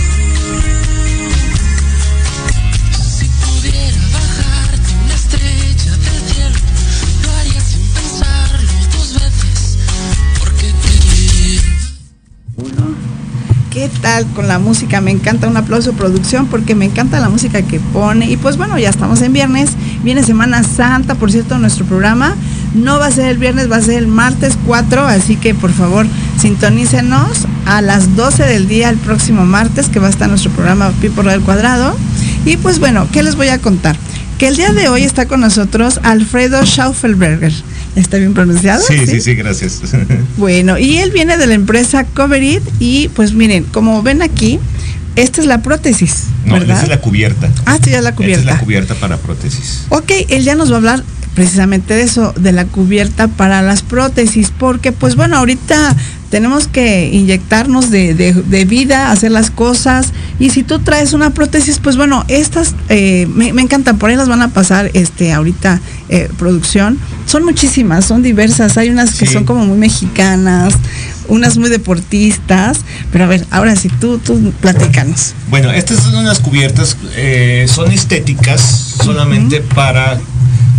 ¿Qué tal con la música? Me encanta un aplauso producción porque me encanta la música que pone. Y pues bueno, ya estamos en viernes. Viene Semana Santa, por cierto, nuestro programa. No va a ser el viernes, va a ser el martes 4. Así que por favor, sintonícenos a las 12 del día el próximo martes, que va a estar nuestro programa Pipo del Cuadrado. Y pues bueno, ¿qué les voy a contar? Que el día de hoy está con nosotros Alfredo Schaufelberger. ¿Está bien pronunciado? Sí, sí, sí, gracias. Bueno, y él viene de la empresa Coverit y pues miren, como ven aquí, esta es la prótesis, No, ¿verdad? esa es la cubierta. Ah, esta ya es la Esta cubierta. es la cubierta para prótesis. Ok, él ya nos va a hablar precisamente de eso, de la cubierta para las prótesis, porque pues bueno, ahorita tenemos que inyectarnos de, de- de vida, hacer las cosas, y si tú traes una prótesis, pues bueno, estas eh, me, me encantan, por ahí las van a pasar este ahorita eh, producción, son muchísimas, son diversas, hay unas que Sí. son como muy mexicanas, unas muy deportistas, pero a ver, ahora sí, tú, tú platícanos. Bueno, estas son unas cubiertas, eh, son estéticas solamente para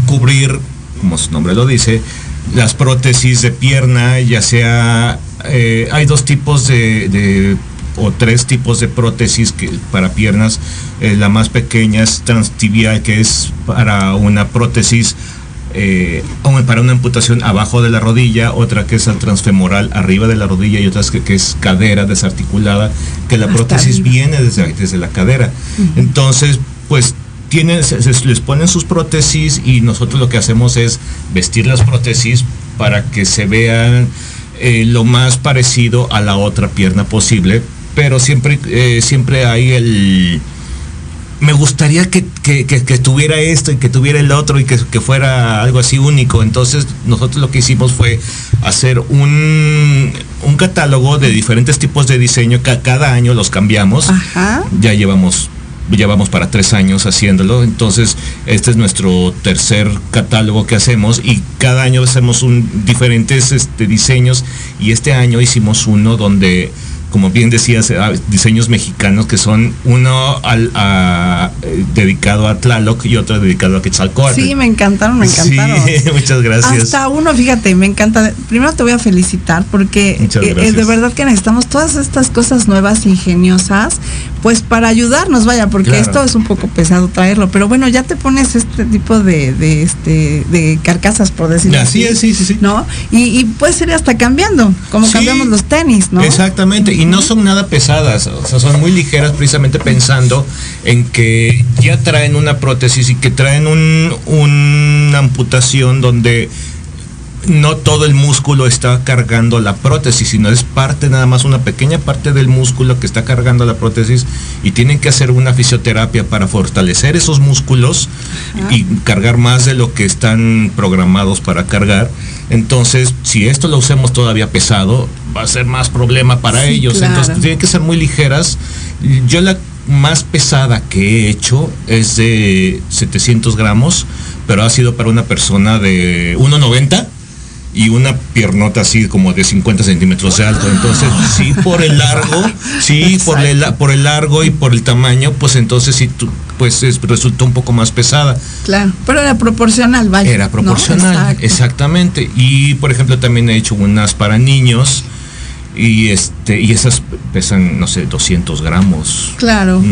cubrir, como su nombre lo dice, las prótesis de pierna, ya sea, eh, hay dos tipos de, de- o tres tipos de prótesis que, para piernas. Eh, la más pequeña es transtibial, que es para una prótesis eh, para una amputación abajo de la rodilla, otra que es el transfemoral arriba de la rodilla y otra es que, que es cadera desarticulada, que la Hasta prótesis arriba. viene desde, desde la cadera. Entonces, pues tienen, se- se- les ponen sus prótesis y nosotros lo que hacemos es vestir las prótesis para que se vean eh, lo más parecido a la otra pierna posible, pero siempre, eh, siempre hay el me gustaría que, que- que- que tuviera esto y que tuviera el otro y que, que fuera algo así único. Entonces nosotros lo que hicimos fue hacer un, un catálogo de diferentes tipos de diseño que cada año los cambiamos. Ajá. Ya llevamos ya vamos para tres años haciéndolo. Entonces, este es nuestro tercer catálogo que hacemos y cada año hacemos un, diferentes este, diseños y este año hicimos uno donde, como bien decías, ah, diseños mexicanos que son uno al, a- dedicado a Tlaloc y otro dedicado a Quetzalcóatl. Sí, me encantaron, me encantaron. Sí, muchas gracias. Hasta uno, fíjate, me encanta. Primero te voy a felicitar porque eh, de verdad que necesitamos todas estas cosas nuevas, ingeniosas, pues para ayudarnos, vaya, porque Claro. esto es un poco pesado traerlo. Pero bueno, ya te pones este tipo de, de, este, de carcasas, por decirlo Así es, sí, sí, sí. ¿No? Y, y puedes ir hasta cambiando, como Sí. cambiamos los tenis, ¿no? Exactamente, y no son nada pesadas, o sea, son muy ligeras precisamente pensando en que ya traen una prótesis y que traen un, una amputación donde no todo el músculo está cargando la prótesis, sino es parte nada más, una pequeña parte del músculo que está cargando la prótesis y tienen que hacer una fisioterapia para fortalecer esos músculos y cargar más de lo que están programados para cargar. Entonces, si esto lo usemos todavía pesado, va a ser más problema para Sí, ellos. claro. Entonces, tienen que ser muy ligeras. Yo la más pesada que he hecho es de 700 gramos, pero ha sido para una persona de 1,90 y una piernota así como de 50 centímetros de alto. Entonces, sí, por el largo, sí, por el, por el largo y por el tamaño, pues entonces sí, tú- pues es- resultó un poco más pesada. Claro, pero era proporcional, vaya. Era proporcional, exactamente. Y por ejemplo también he hecho unas para niños y este y esas pesan no sé 200 gramos. Claro.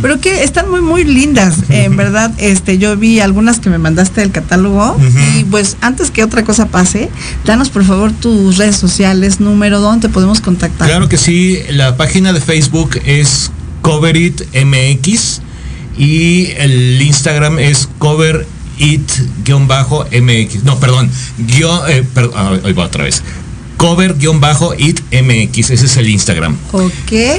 Pero que están muy muy lindas, en verdad. Este, yo vi algunas que me mandaste del catálogo y pues antes que otra cosa pase, danos por favor tus redes sociales, número, dónde te podemos contactar. Claro que sí, la página de Facebook es Coverit MX y el Instagram es Coverit-MX. No, perdón, guion, eh, perdón, ah, ahí va otra vez. Cover-It MX, ese es el Instagram. Ok,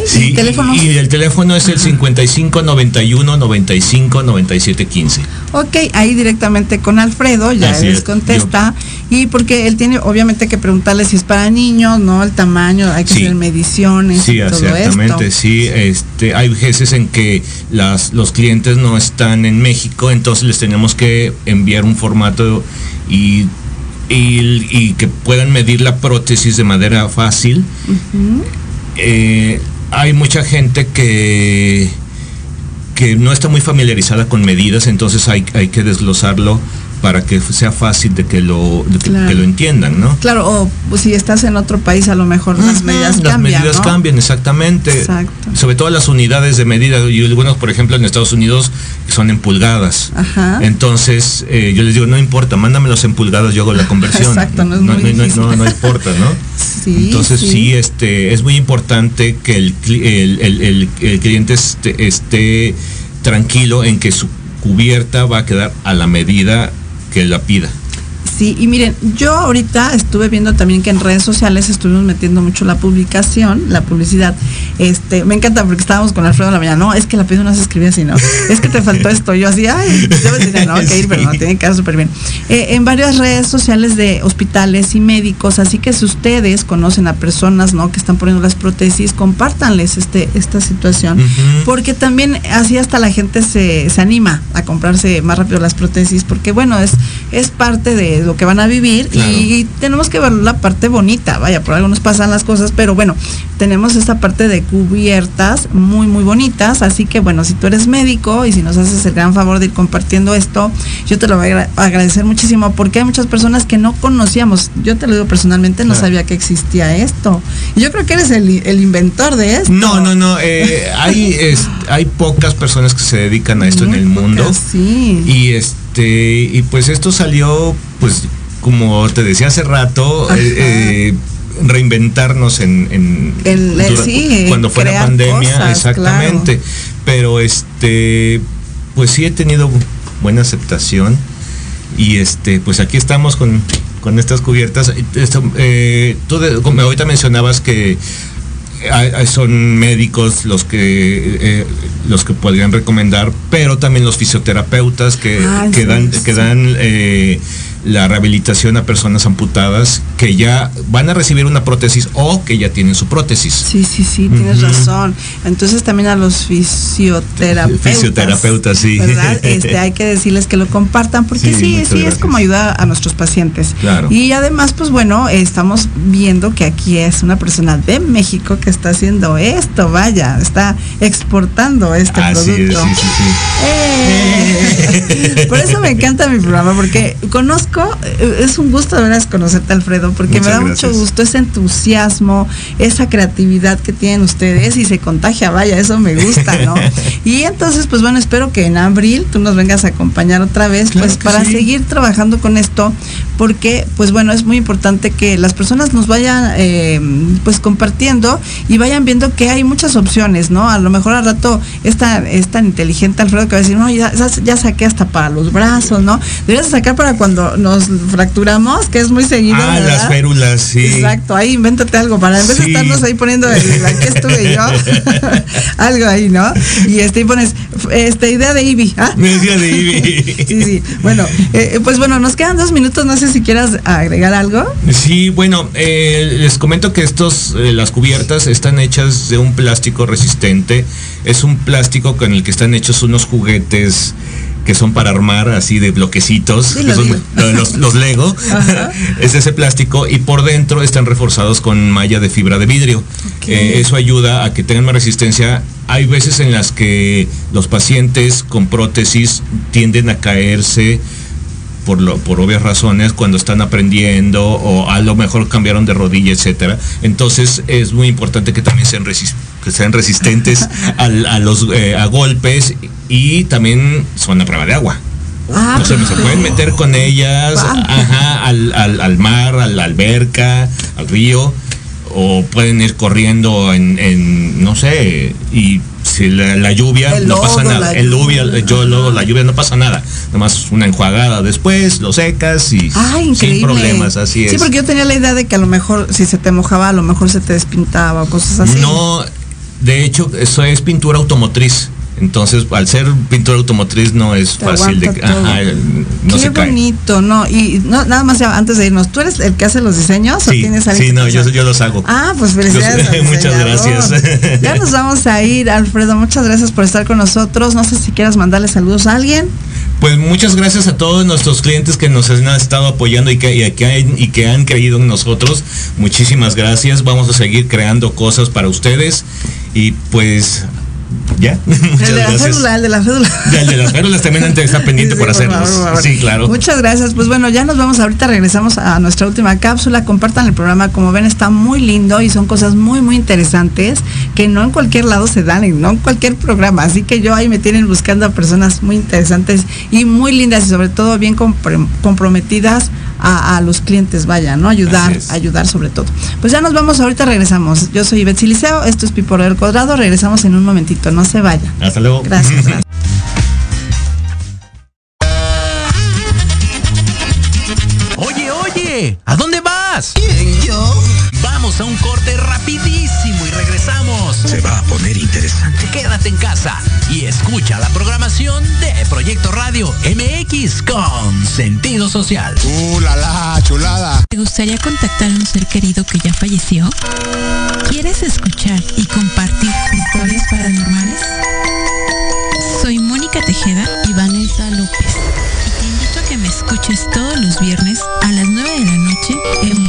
Sí, ¿y teléfono? y el teléfono es el 55 91 95 97 15. Ok, ahí directamente con Alfredo, ya Así les es, contesta. Y porque él tiene obviamente que preguntarle si es para niños, ¿no? El tamaño, hay que Sí. hacer mediciones Sí, y todo exactamente, esto. sí. Este, hay veces en que las, los clientes no están en México, entonces les tenemos que enviar un formato y, y, y que puedan medir la prótesis de manera fácil. Eh, hay mucha gente que que no está muy familiarizada con medidas, entonces hay, hay que desglosarlo para que sea fácil de que lo, de que, Claro. que lo entiendan, ¿no? Claro, o pues, si estás en otro país, a lo mejor las medidas Las cambian. medidas ¿no? cambian, exactamente. Exacto. Sobre todo las unidades de medida. Y algunos, por ejemplo, en Estados Unidos son en pulgadas. Ajá. Entonces, eh, yo les digo, no importa, mándamelos en pulgadas, yo hago la conversión. Exacto, no es no, muy no- no- difícil. no- no importa, ¿no? Sí, Entonces, sí. sí, este, es muy importante que el- el- el- el cliente esté, esté tranquilo en que su cubierta va a quedar a la medida que la pida. Sí, y miren, yo ahorita estuve viendo también que en redes sociales estuvimos metiendo mucho la publicación, la publicidad. Este, me encanta porque estábamos con Alfredo en la mañana, no, es que la pido no se escribía así, ¿no? Es que te faltó esto. Yo así, ay, yo me decía, no, hay que ir, pero no, tiene que quedar súper bien. Eh, en varias redes sociales de hospitales y médicos, así que si ustedes conocen a personas, ¿no? Que están poniendo las prótesis, compártanles este, esta situación. Porque también así hasta la gente se, se anima a comprarse más rápido las prótesis, porque bueno, es, es parte de lo que van a vivir Claro. y tenemos que ver la parte bonita, vaya, por algo nos pasan las cosas, pero bueno, tenemos esta parte de cubiertas muy, muy bonitas, así que bueno, si tú eres médico y si nos haces el gran favor de ir compartiendo esto, yo te lo voy a agra- agradecer muchísimo porque hay muchas personas que no conocíamos, yo te lo digo personalmente, no Claro. sabía que existía esto. Y yo creo que eres el, el inventor de esto. No, no, no. eh, hay, es- hay pocas personas que se dedican a esto en el mundo. pocas, Sí. Y este, y pues esto salió, pues, como te decía hace rato, eh, eh, reinventarnos en, en- El- el- dura- sí, cuando fue la pandemia, cosas, exactamente. Pero este, pues sí he tenido buena aceptación. Y este, pues aquí estamos con, con estas cubiertas. Esto, eh, tú de- ahorita mencionabas que son médicos los que eh, los que podrían recomendar, pero también los fisioterapeutas que, Ah, que sí, dan sí. que dan eh, la rehabilitación a personas amputadas que ya van a recibir una prótesis o que ya tienen su prótesis. Sí, sí, sí, tienes razón. Entonces también a los fisioterapeutas. Fisioterapeutas, sí. ¿Verdad? Este, hay que decirles que lo compartan porque Sí, sí, es como ayudar a nuestros pacientes. Claro. Y además, pues bueno, estamos viendo que aquí es una persona de México que está haciendo esto, vaya, está exportando este Así es, producto. sí, sí, sí. ¡Eh! Por eso me encanta mi programa, porque conozco, eh, es un gusto de veras conocerte, Alfredo, porque me da gracias. mucho gusto ese entusiasmo, esa creatividad que tienen ustedes y se contagia, vaya, eso me gusta, ¿no? y entonces, pues bueno, espero que en abril tú nos vengas a acompañar otra vez, Claro pues para sí. seguir trabajando con esto, porque, pues bueno, es muy importante que las personas nos vayan, eh, pues compartiendo y vayan viendo que hay muchas opciones, ¿no? A lo mejor al rato es tan, es tan inteligente Alfredo que va a decir, no, ya, ya- saqué hasta para los brazos, ¿no? Deberías de sacar para cuando nos fracturamos, que es muy seguido. Ah, ¿verdad? las férulas, sí. Exacto, ahí invéntate algo para en vez de estarnos ahí poniendo el, aquí estuve yo, algo ahí, ¿no? Y este y pones este idea de Ivy, ¿ah? Decía de. Sí, sí. Bueno, eh, pues bueno, nos quedan dos minutos, no sé si quieras agregar algo. Sí, bueno, eh, les comento que estos, eh, las cubiertas están hechas de un plástico resistente. Es un plástico con el que están hechos unos juguetes que son para armar así de bloquecitos, que son los, los Lego. Ajá. es ese plástico y por dentro están reforzados con malla de fibra de vidrio. Eh, eso ayuda a que tengan más resistencia. Hay veces en las que los pacientes con prótesis tienden a caerse por, lo, por obvias razones cuando están aprendiendo o a lo mejor cambiaron de rodilla, etcétera. Entonces es muy importante que también sean, que sean resistentes a, los eh, a golpes y también son a prueba de agua. Ah, O sea, se pueden meter con ellas Ah. ajá, al, al- al mar, a la alberca, al río, o pueden ir corriendo en, en, no sé, y si la, la lluvia El no pasa nada. El lluvia, lluvia. yo luego la lluvia no pasa nada. Nomás una enjuagada después, lo secas y increíble. sin problemas, así es. Sí, porque yo tenía la idea de que a lo mejor si se te mojaba, a lo mejor se te despintaba o cosas así. No, de hecho, eso es pintura automotriz. Entonces, al ser pintura automotriz no es Te fácil de ajá, no Qué se cae. bonito, ¿no? Y no, nada más ya antes de irnos, ¿tú eres el que hace los diseños o Sí, tienes alguien sí, no, yo, los hago. Ah, pues felicidades. Muchas gracias. Ya nos vamos a ir, Alfredo. Muchas gracias por estar con nosotros. No sé si quieras mandarle saludos a alguien. Pues muchas gracias a todos nuestros clientes que nos han estado apoyando y que, y que, han, y que han creído en nosotros. Muchísimas gracias. Vamos a seguir creando cosas para ustedes. Y pues, ya. Muchas el de la gracias. fédula, el de la fédula. Ya, el de las férulas también antes está pendiente Sí, por sí, hacerlos. favor, por favor. Sí, claro. Muchas gracias. Pues bueno, ya nos vamos. Ahorita regresamos a nuestra última cápsula. Compartan el programa. Como ven, está muy lindo y son cosas muy, muy interesantes que no en cualquier lado se dan, y no en cualquier programa. Así que yo ahí me tienen buscando a personas muy interesantes y muy lindas y sobre todo bien comprometidas a, a los clientes. Vaya, ¿no? Ayudar, ayudar sobre todo. Pues ya nos vamos. Ahorita regresamos. Yo soy Betsy Liceo. Esto es Piporo del Cuadrado. Regresamos en un momentito. No se vayan. Hasta luego. Gracias. gracias. Oye, oye, ¿a dónde vas? ¿Quién, yo? Vamos a un corte interesante. Quédate en casa y escucha la programación de Proyecto Radio MX con sentido social. ¡Uh, la, la, chulada! ¿Te gustaría contactar a un ser querido que ya falleció? ¿Quieres escuchar y compartir historias paranormales? Soy Mónica Tejeda y Vanessa López. Y te invito a que me escuches todos los viernes a las 9 de la noche en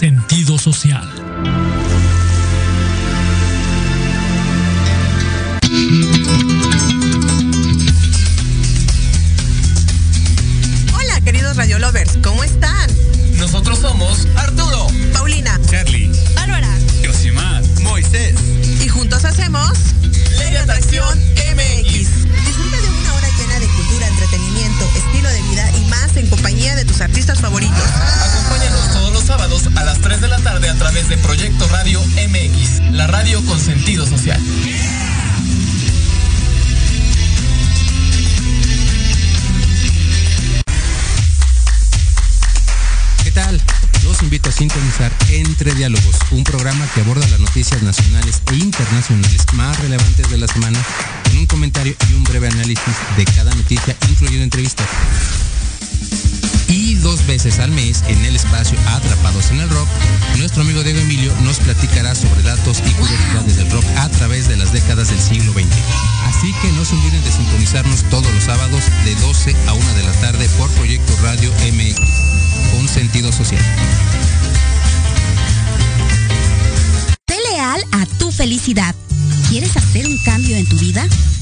sentido social. Hola, queridos Radio Lovers, ¿cómo están? Nosotros somos Arturo, Paulina, Charlie, Bárbara Yosimar, Moisés. y juntos hacemos Ley de Atracción MX. Disfruta de una hora llena de cultura, entretenimiento, estilo de vida y más en compañía de tus artistas favoritos. Acompáñanos todos los sábados a las 3 de la tarde a través de Proyecto Radio MX, la radio con sentido social. ¿Qué tal? Los invito a sintonizar Entre Diálogos, un programa que aborda las noticias nacionales e internacionales más relevantes de la semana, con un comentario y un breve análisis de cada noticia, incluyendo entrevistas. Dos veces al mes, en el espacio Atrapados en el Rock, nuestro amigo Diego Emilio nos platicará sobre datos y curiosidades del rock a través de las décadas del siglo XX. Así que no se olviden de sintonizarnos todos los sábados de 12 a 1 de la tarde por Proyecto Radio MX, con sentido social. Sé leal a tu felicidad. ¿Quieres hacer un cambio en tu vida?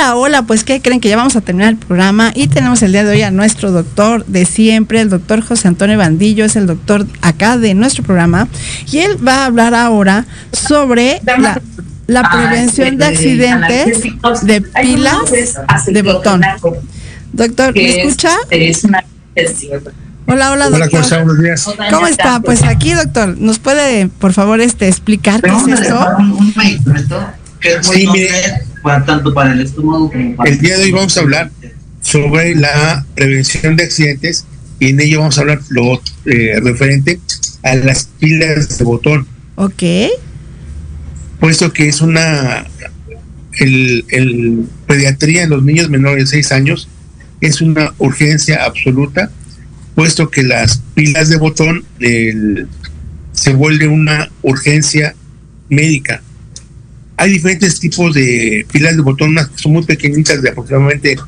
Hola, hola, pues ¿qué creen que ya vamos a terminar el programa? Y tenemos el día de hoy a nuestro doctor de siempre, el doctor José Antonio Bandillo, es el doctor acá de nuestro programa. Y él va a hablar ahora sobre la, la prevención de accidentes de pilas de botón. Doctor, ¿me escucha? Hola, hola, Hola, doctor. ¿cómo está? Buenos días. ¿Cómo está? Pues aquí, doctor, ¿nos puede, por favor, este, explicar qué es esto? Sí, mire, tanto para el estómago como para el día de hoy vamos a hablar sobre la prevención de accidentes y en ello vamos a hablar lo eh, referente a las pilas de botón, Ok. puesto que es una el, el pediatría en los niños menores de 6 años es una urgencia absoluta, puesto que las pilas de botón el- se vuelve una urgencia médica. Hay diferentes tipos de pilas de botón, unas que son muy pequeñitas de aproximadamente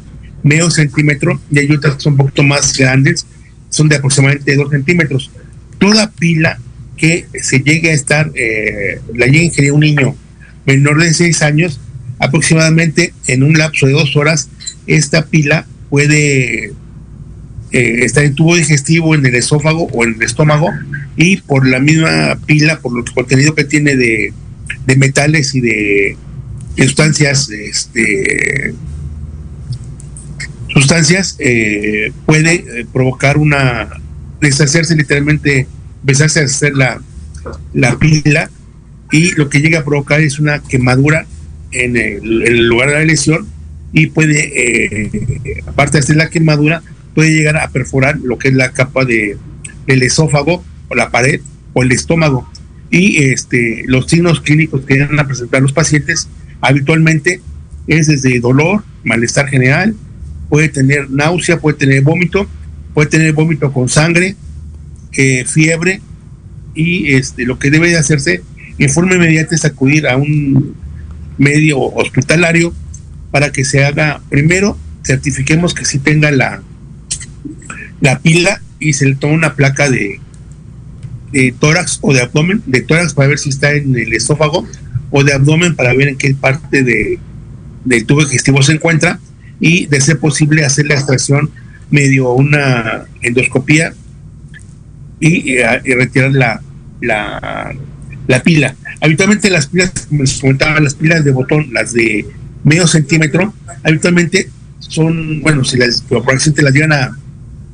medio centímetro y hay otras que son un poquito más grandes, son de aproximadamente dos centímetros. Toda pila que se llegue a estar, eh, la llegue a un niño menor de 6 años, aproximadamente en un lapso de dos horas, esta pila puede eh, estar en tubo digestivo, en el esófago o en el estómago, y por la misma pila, por el contenido que tiene de, de metales y de sustancias, este, sustancias, eh, puede eh, provocar una, deshacerse literalmente, empezarse a hacer la, la pila, y lo que llega a provocar es una quemadura en el, lugar de la lesión y puede, eh, aparte de hacer la quemadura, puede llegar a perforar lo que es la capa de, del esófago o la pared o el estómago. Y este, los signos clínicos que van a presentar los pacientes habitualmente es desde dolor, malestar general, puede tener náusea, puede tener vómito, puede tener vómito con sangre, eh, fiebre y este, lo que debe de hacerse en forma inmediata es acudir a un medio hospitalario para que se haga, primero, certifiquemos que sí tenga la, la pila y se le toma una placa de, de tórax o de abdomen, de tórax para ver si está en el esófago o de abdomen para ver en qué parte de, del tubo digestivo se encuentra y de ser posible hacer la extracción medio una endoscopía y, eh, y retirar la, la, la pila. Habitualmente las pilas, como les comentaba, las pilas de botón, las de medio centímetro, habitualmente son, bueno, si las por accidente las llegan a,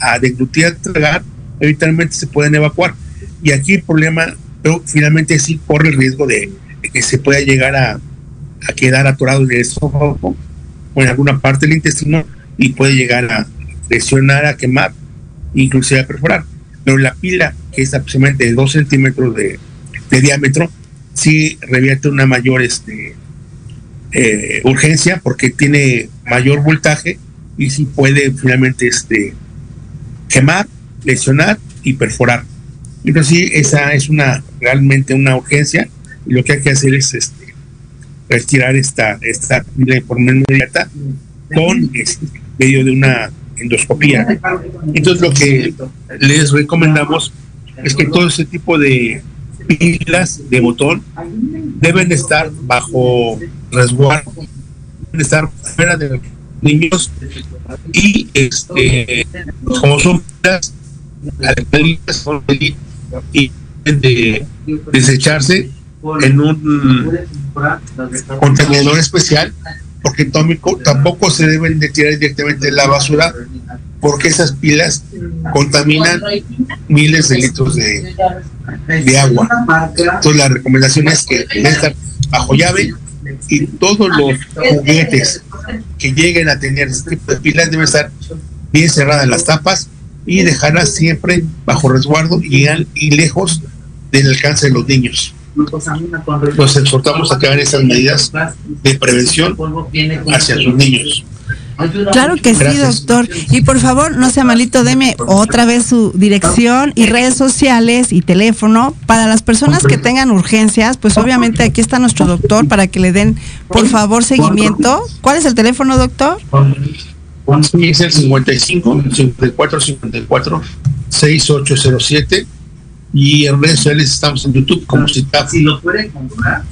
a deglutir, a tragar, habitualmente se pueden evacuar. Y aquí el problema, pero finalmente sí corre el riesgo de, que se pueda llegar a, quedar atorado en el esófago o en alguna parte del intestino y puede llegar a lesionar, a quemar, inclusive a perforar. Pero la pila, que es aproximadamente de 2 centímetros de, de diámetro, sí revierte una mayor este, eh, urgencia porque tiene mayor voltaje y sí puede finalmente este, quemar, lesionar y perforar. Entonces sí, esa es una realmente una urgencia y lo que hay que hacer es este, retirar esta, esta de forma inmediata con este, medio de una endoscopía. Entonces lo que les recomendamos es que todo ese tipo de pilas de botón deben estar bajo resguardo, deben estar fuera de los niños y este como son pilas son y deben de desecharse en un contenedor especial porque tampoco se deben de tirar directamente en la basura porque esas pilas contaminan miles de litros de, de agua. Entonces la recomendación es que debe estar bajo llave y todos los juguetes que lleguen a tener este tipo de pilas deben estar bien cerradas las tapas y dejarlas siempre bajo resguardo y, al- y lejos del alcance de los niños. Los exhortamos a que hagan esas medidas de prevención hacia sus niños. Claro que sí, doctor. Y por favor, no sea malito, deme otra vez su dirección y redes sociales y teléfono para las personas que tengan urgencias. Pues obviamente aquí está nuestro doctor para que le den, por favor, seguimiento. ¿Cuál es el teléfono, doctor? Es el 55 54 54 6807 y en redes sociales estamos en YouTube como CITAF.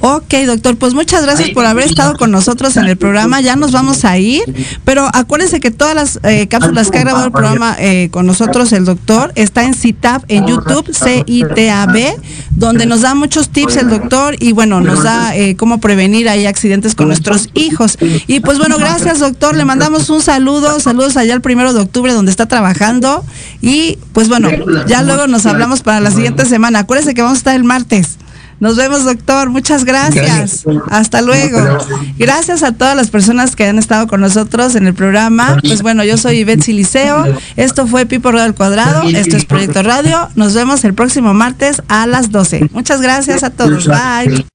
Ok, doctor, pues muchas gracias por haber estado con nosotros en el programa. Ya nos vamos a ir, pero acuérdense que todas las eh, cápsulas que ha grabado el programa eh, con nosotros el doctor está en CITAB en YouTube, C-I-T-A-B, donde nos da muchos tips el doctor y bueno, nos da eh, cómo prevenir ahí accidentes con nuestros hijos. Y pues bueno, gracias doctor, le mandamos un saludo, saludos allá el primero de octubre donde está trabajando y pues bueno, ya luego nos hablamos para la siguiente semana. Acuérdense que vamos a estar el martes. Nos vemos, doctor. Muchas gracias. Hasta luego. Gracias a todas las personas que han estado con nosotros en el programa. Pues bueno, yo soy Ivette Siliceo. Esto fue Pipo Rueda al Cuadrado. Esto es Proyecto Radio. Nos vemos el próximo martes a las 12. Muchas gracias a todos. Bye.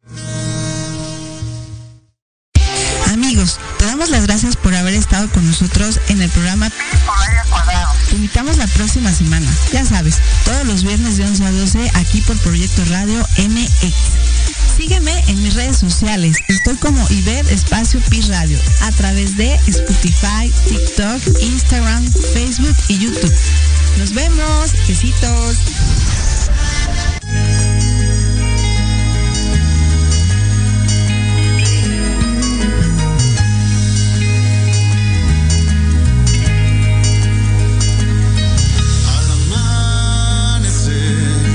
Amigos, te damos las gracias por haber estado con nosotros en el programa Te invitamos la próxima semana. Ya sabes, todos los viernes de 11 a 12 aquí por Proyecto Radio MX. Sígueme en mis redes sociales. Estoy como Iber Espacio Pi Radio a través de Spotify, TikTok, Instagram, Facebook y YouTube. Nos vemos. Besitos.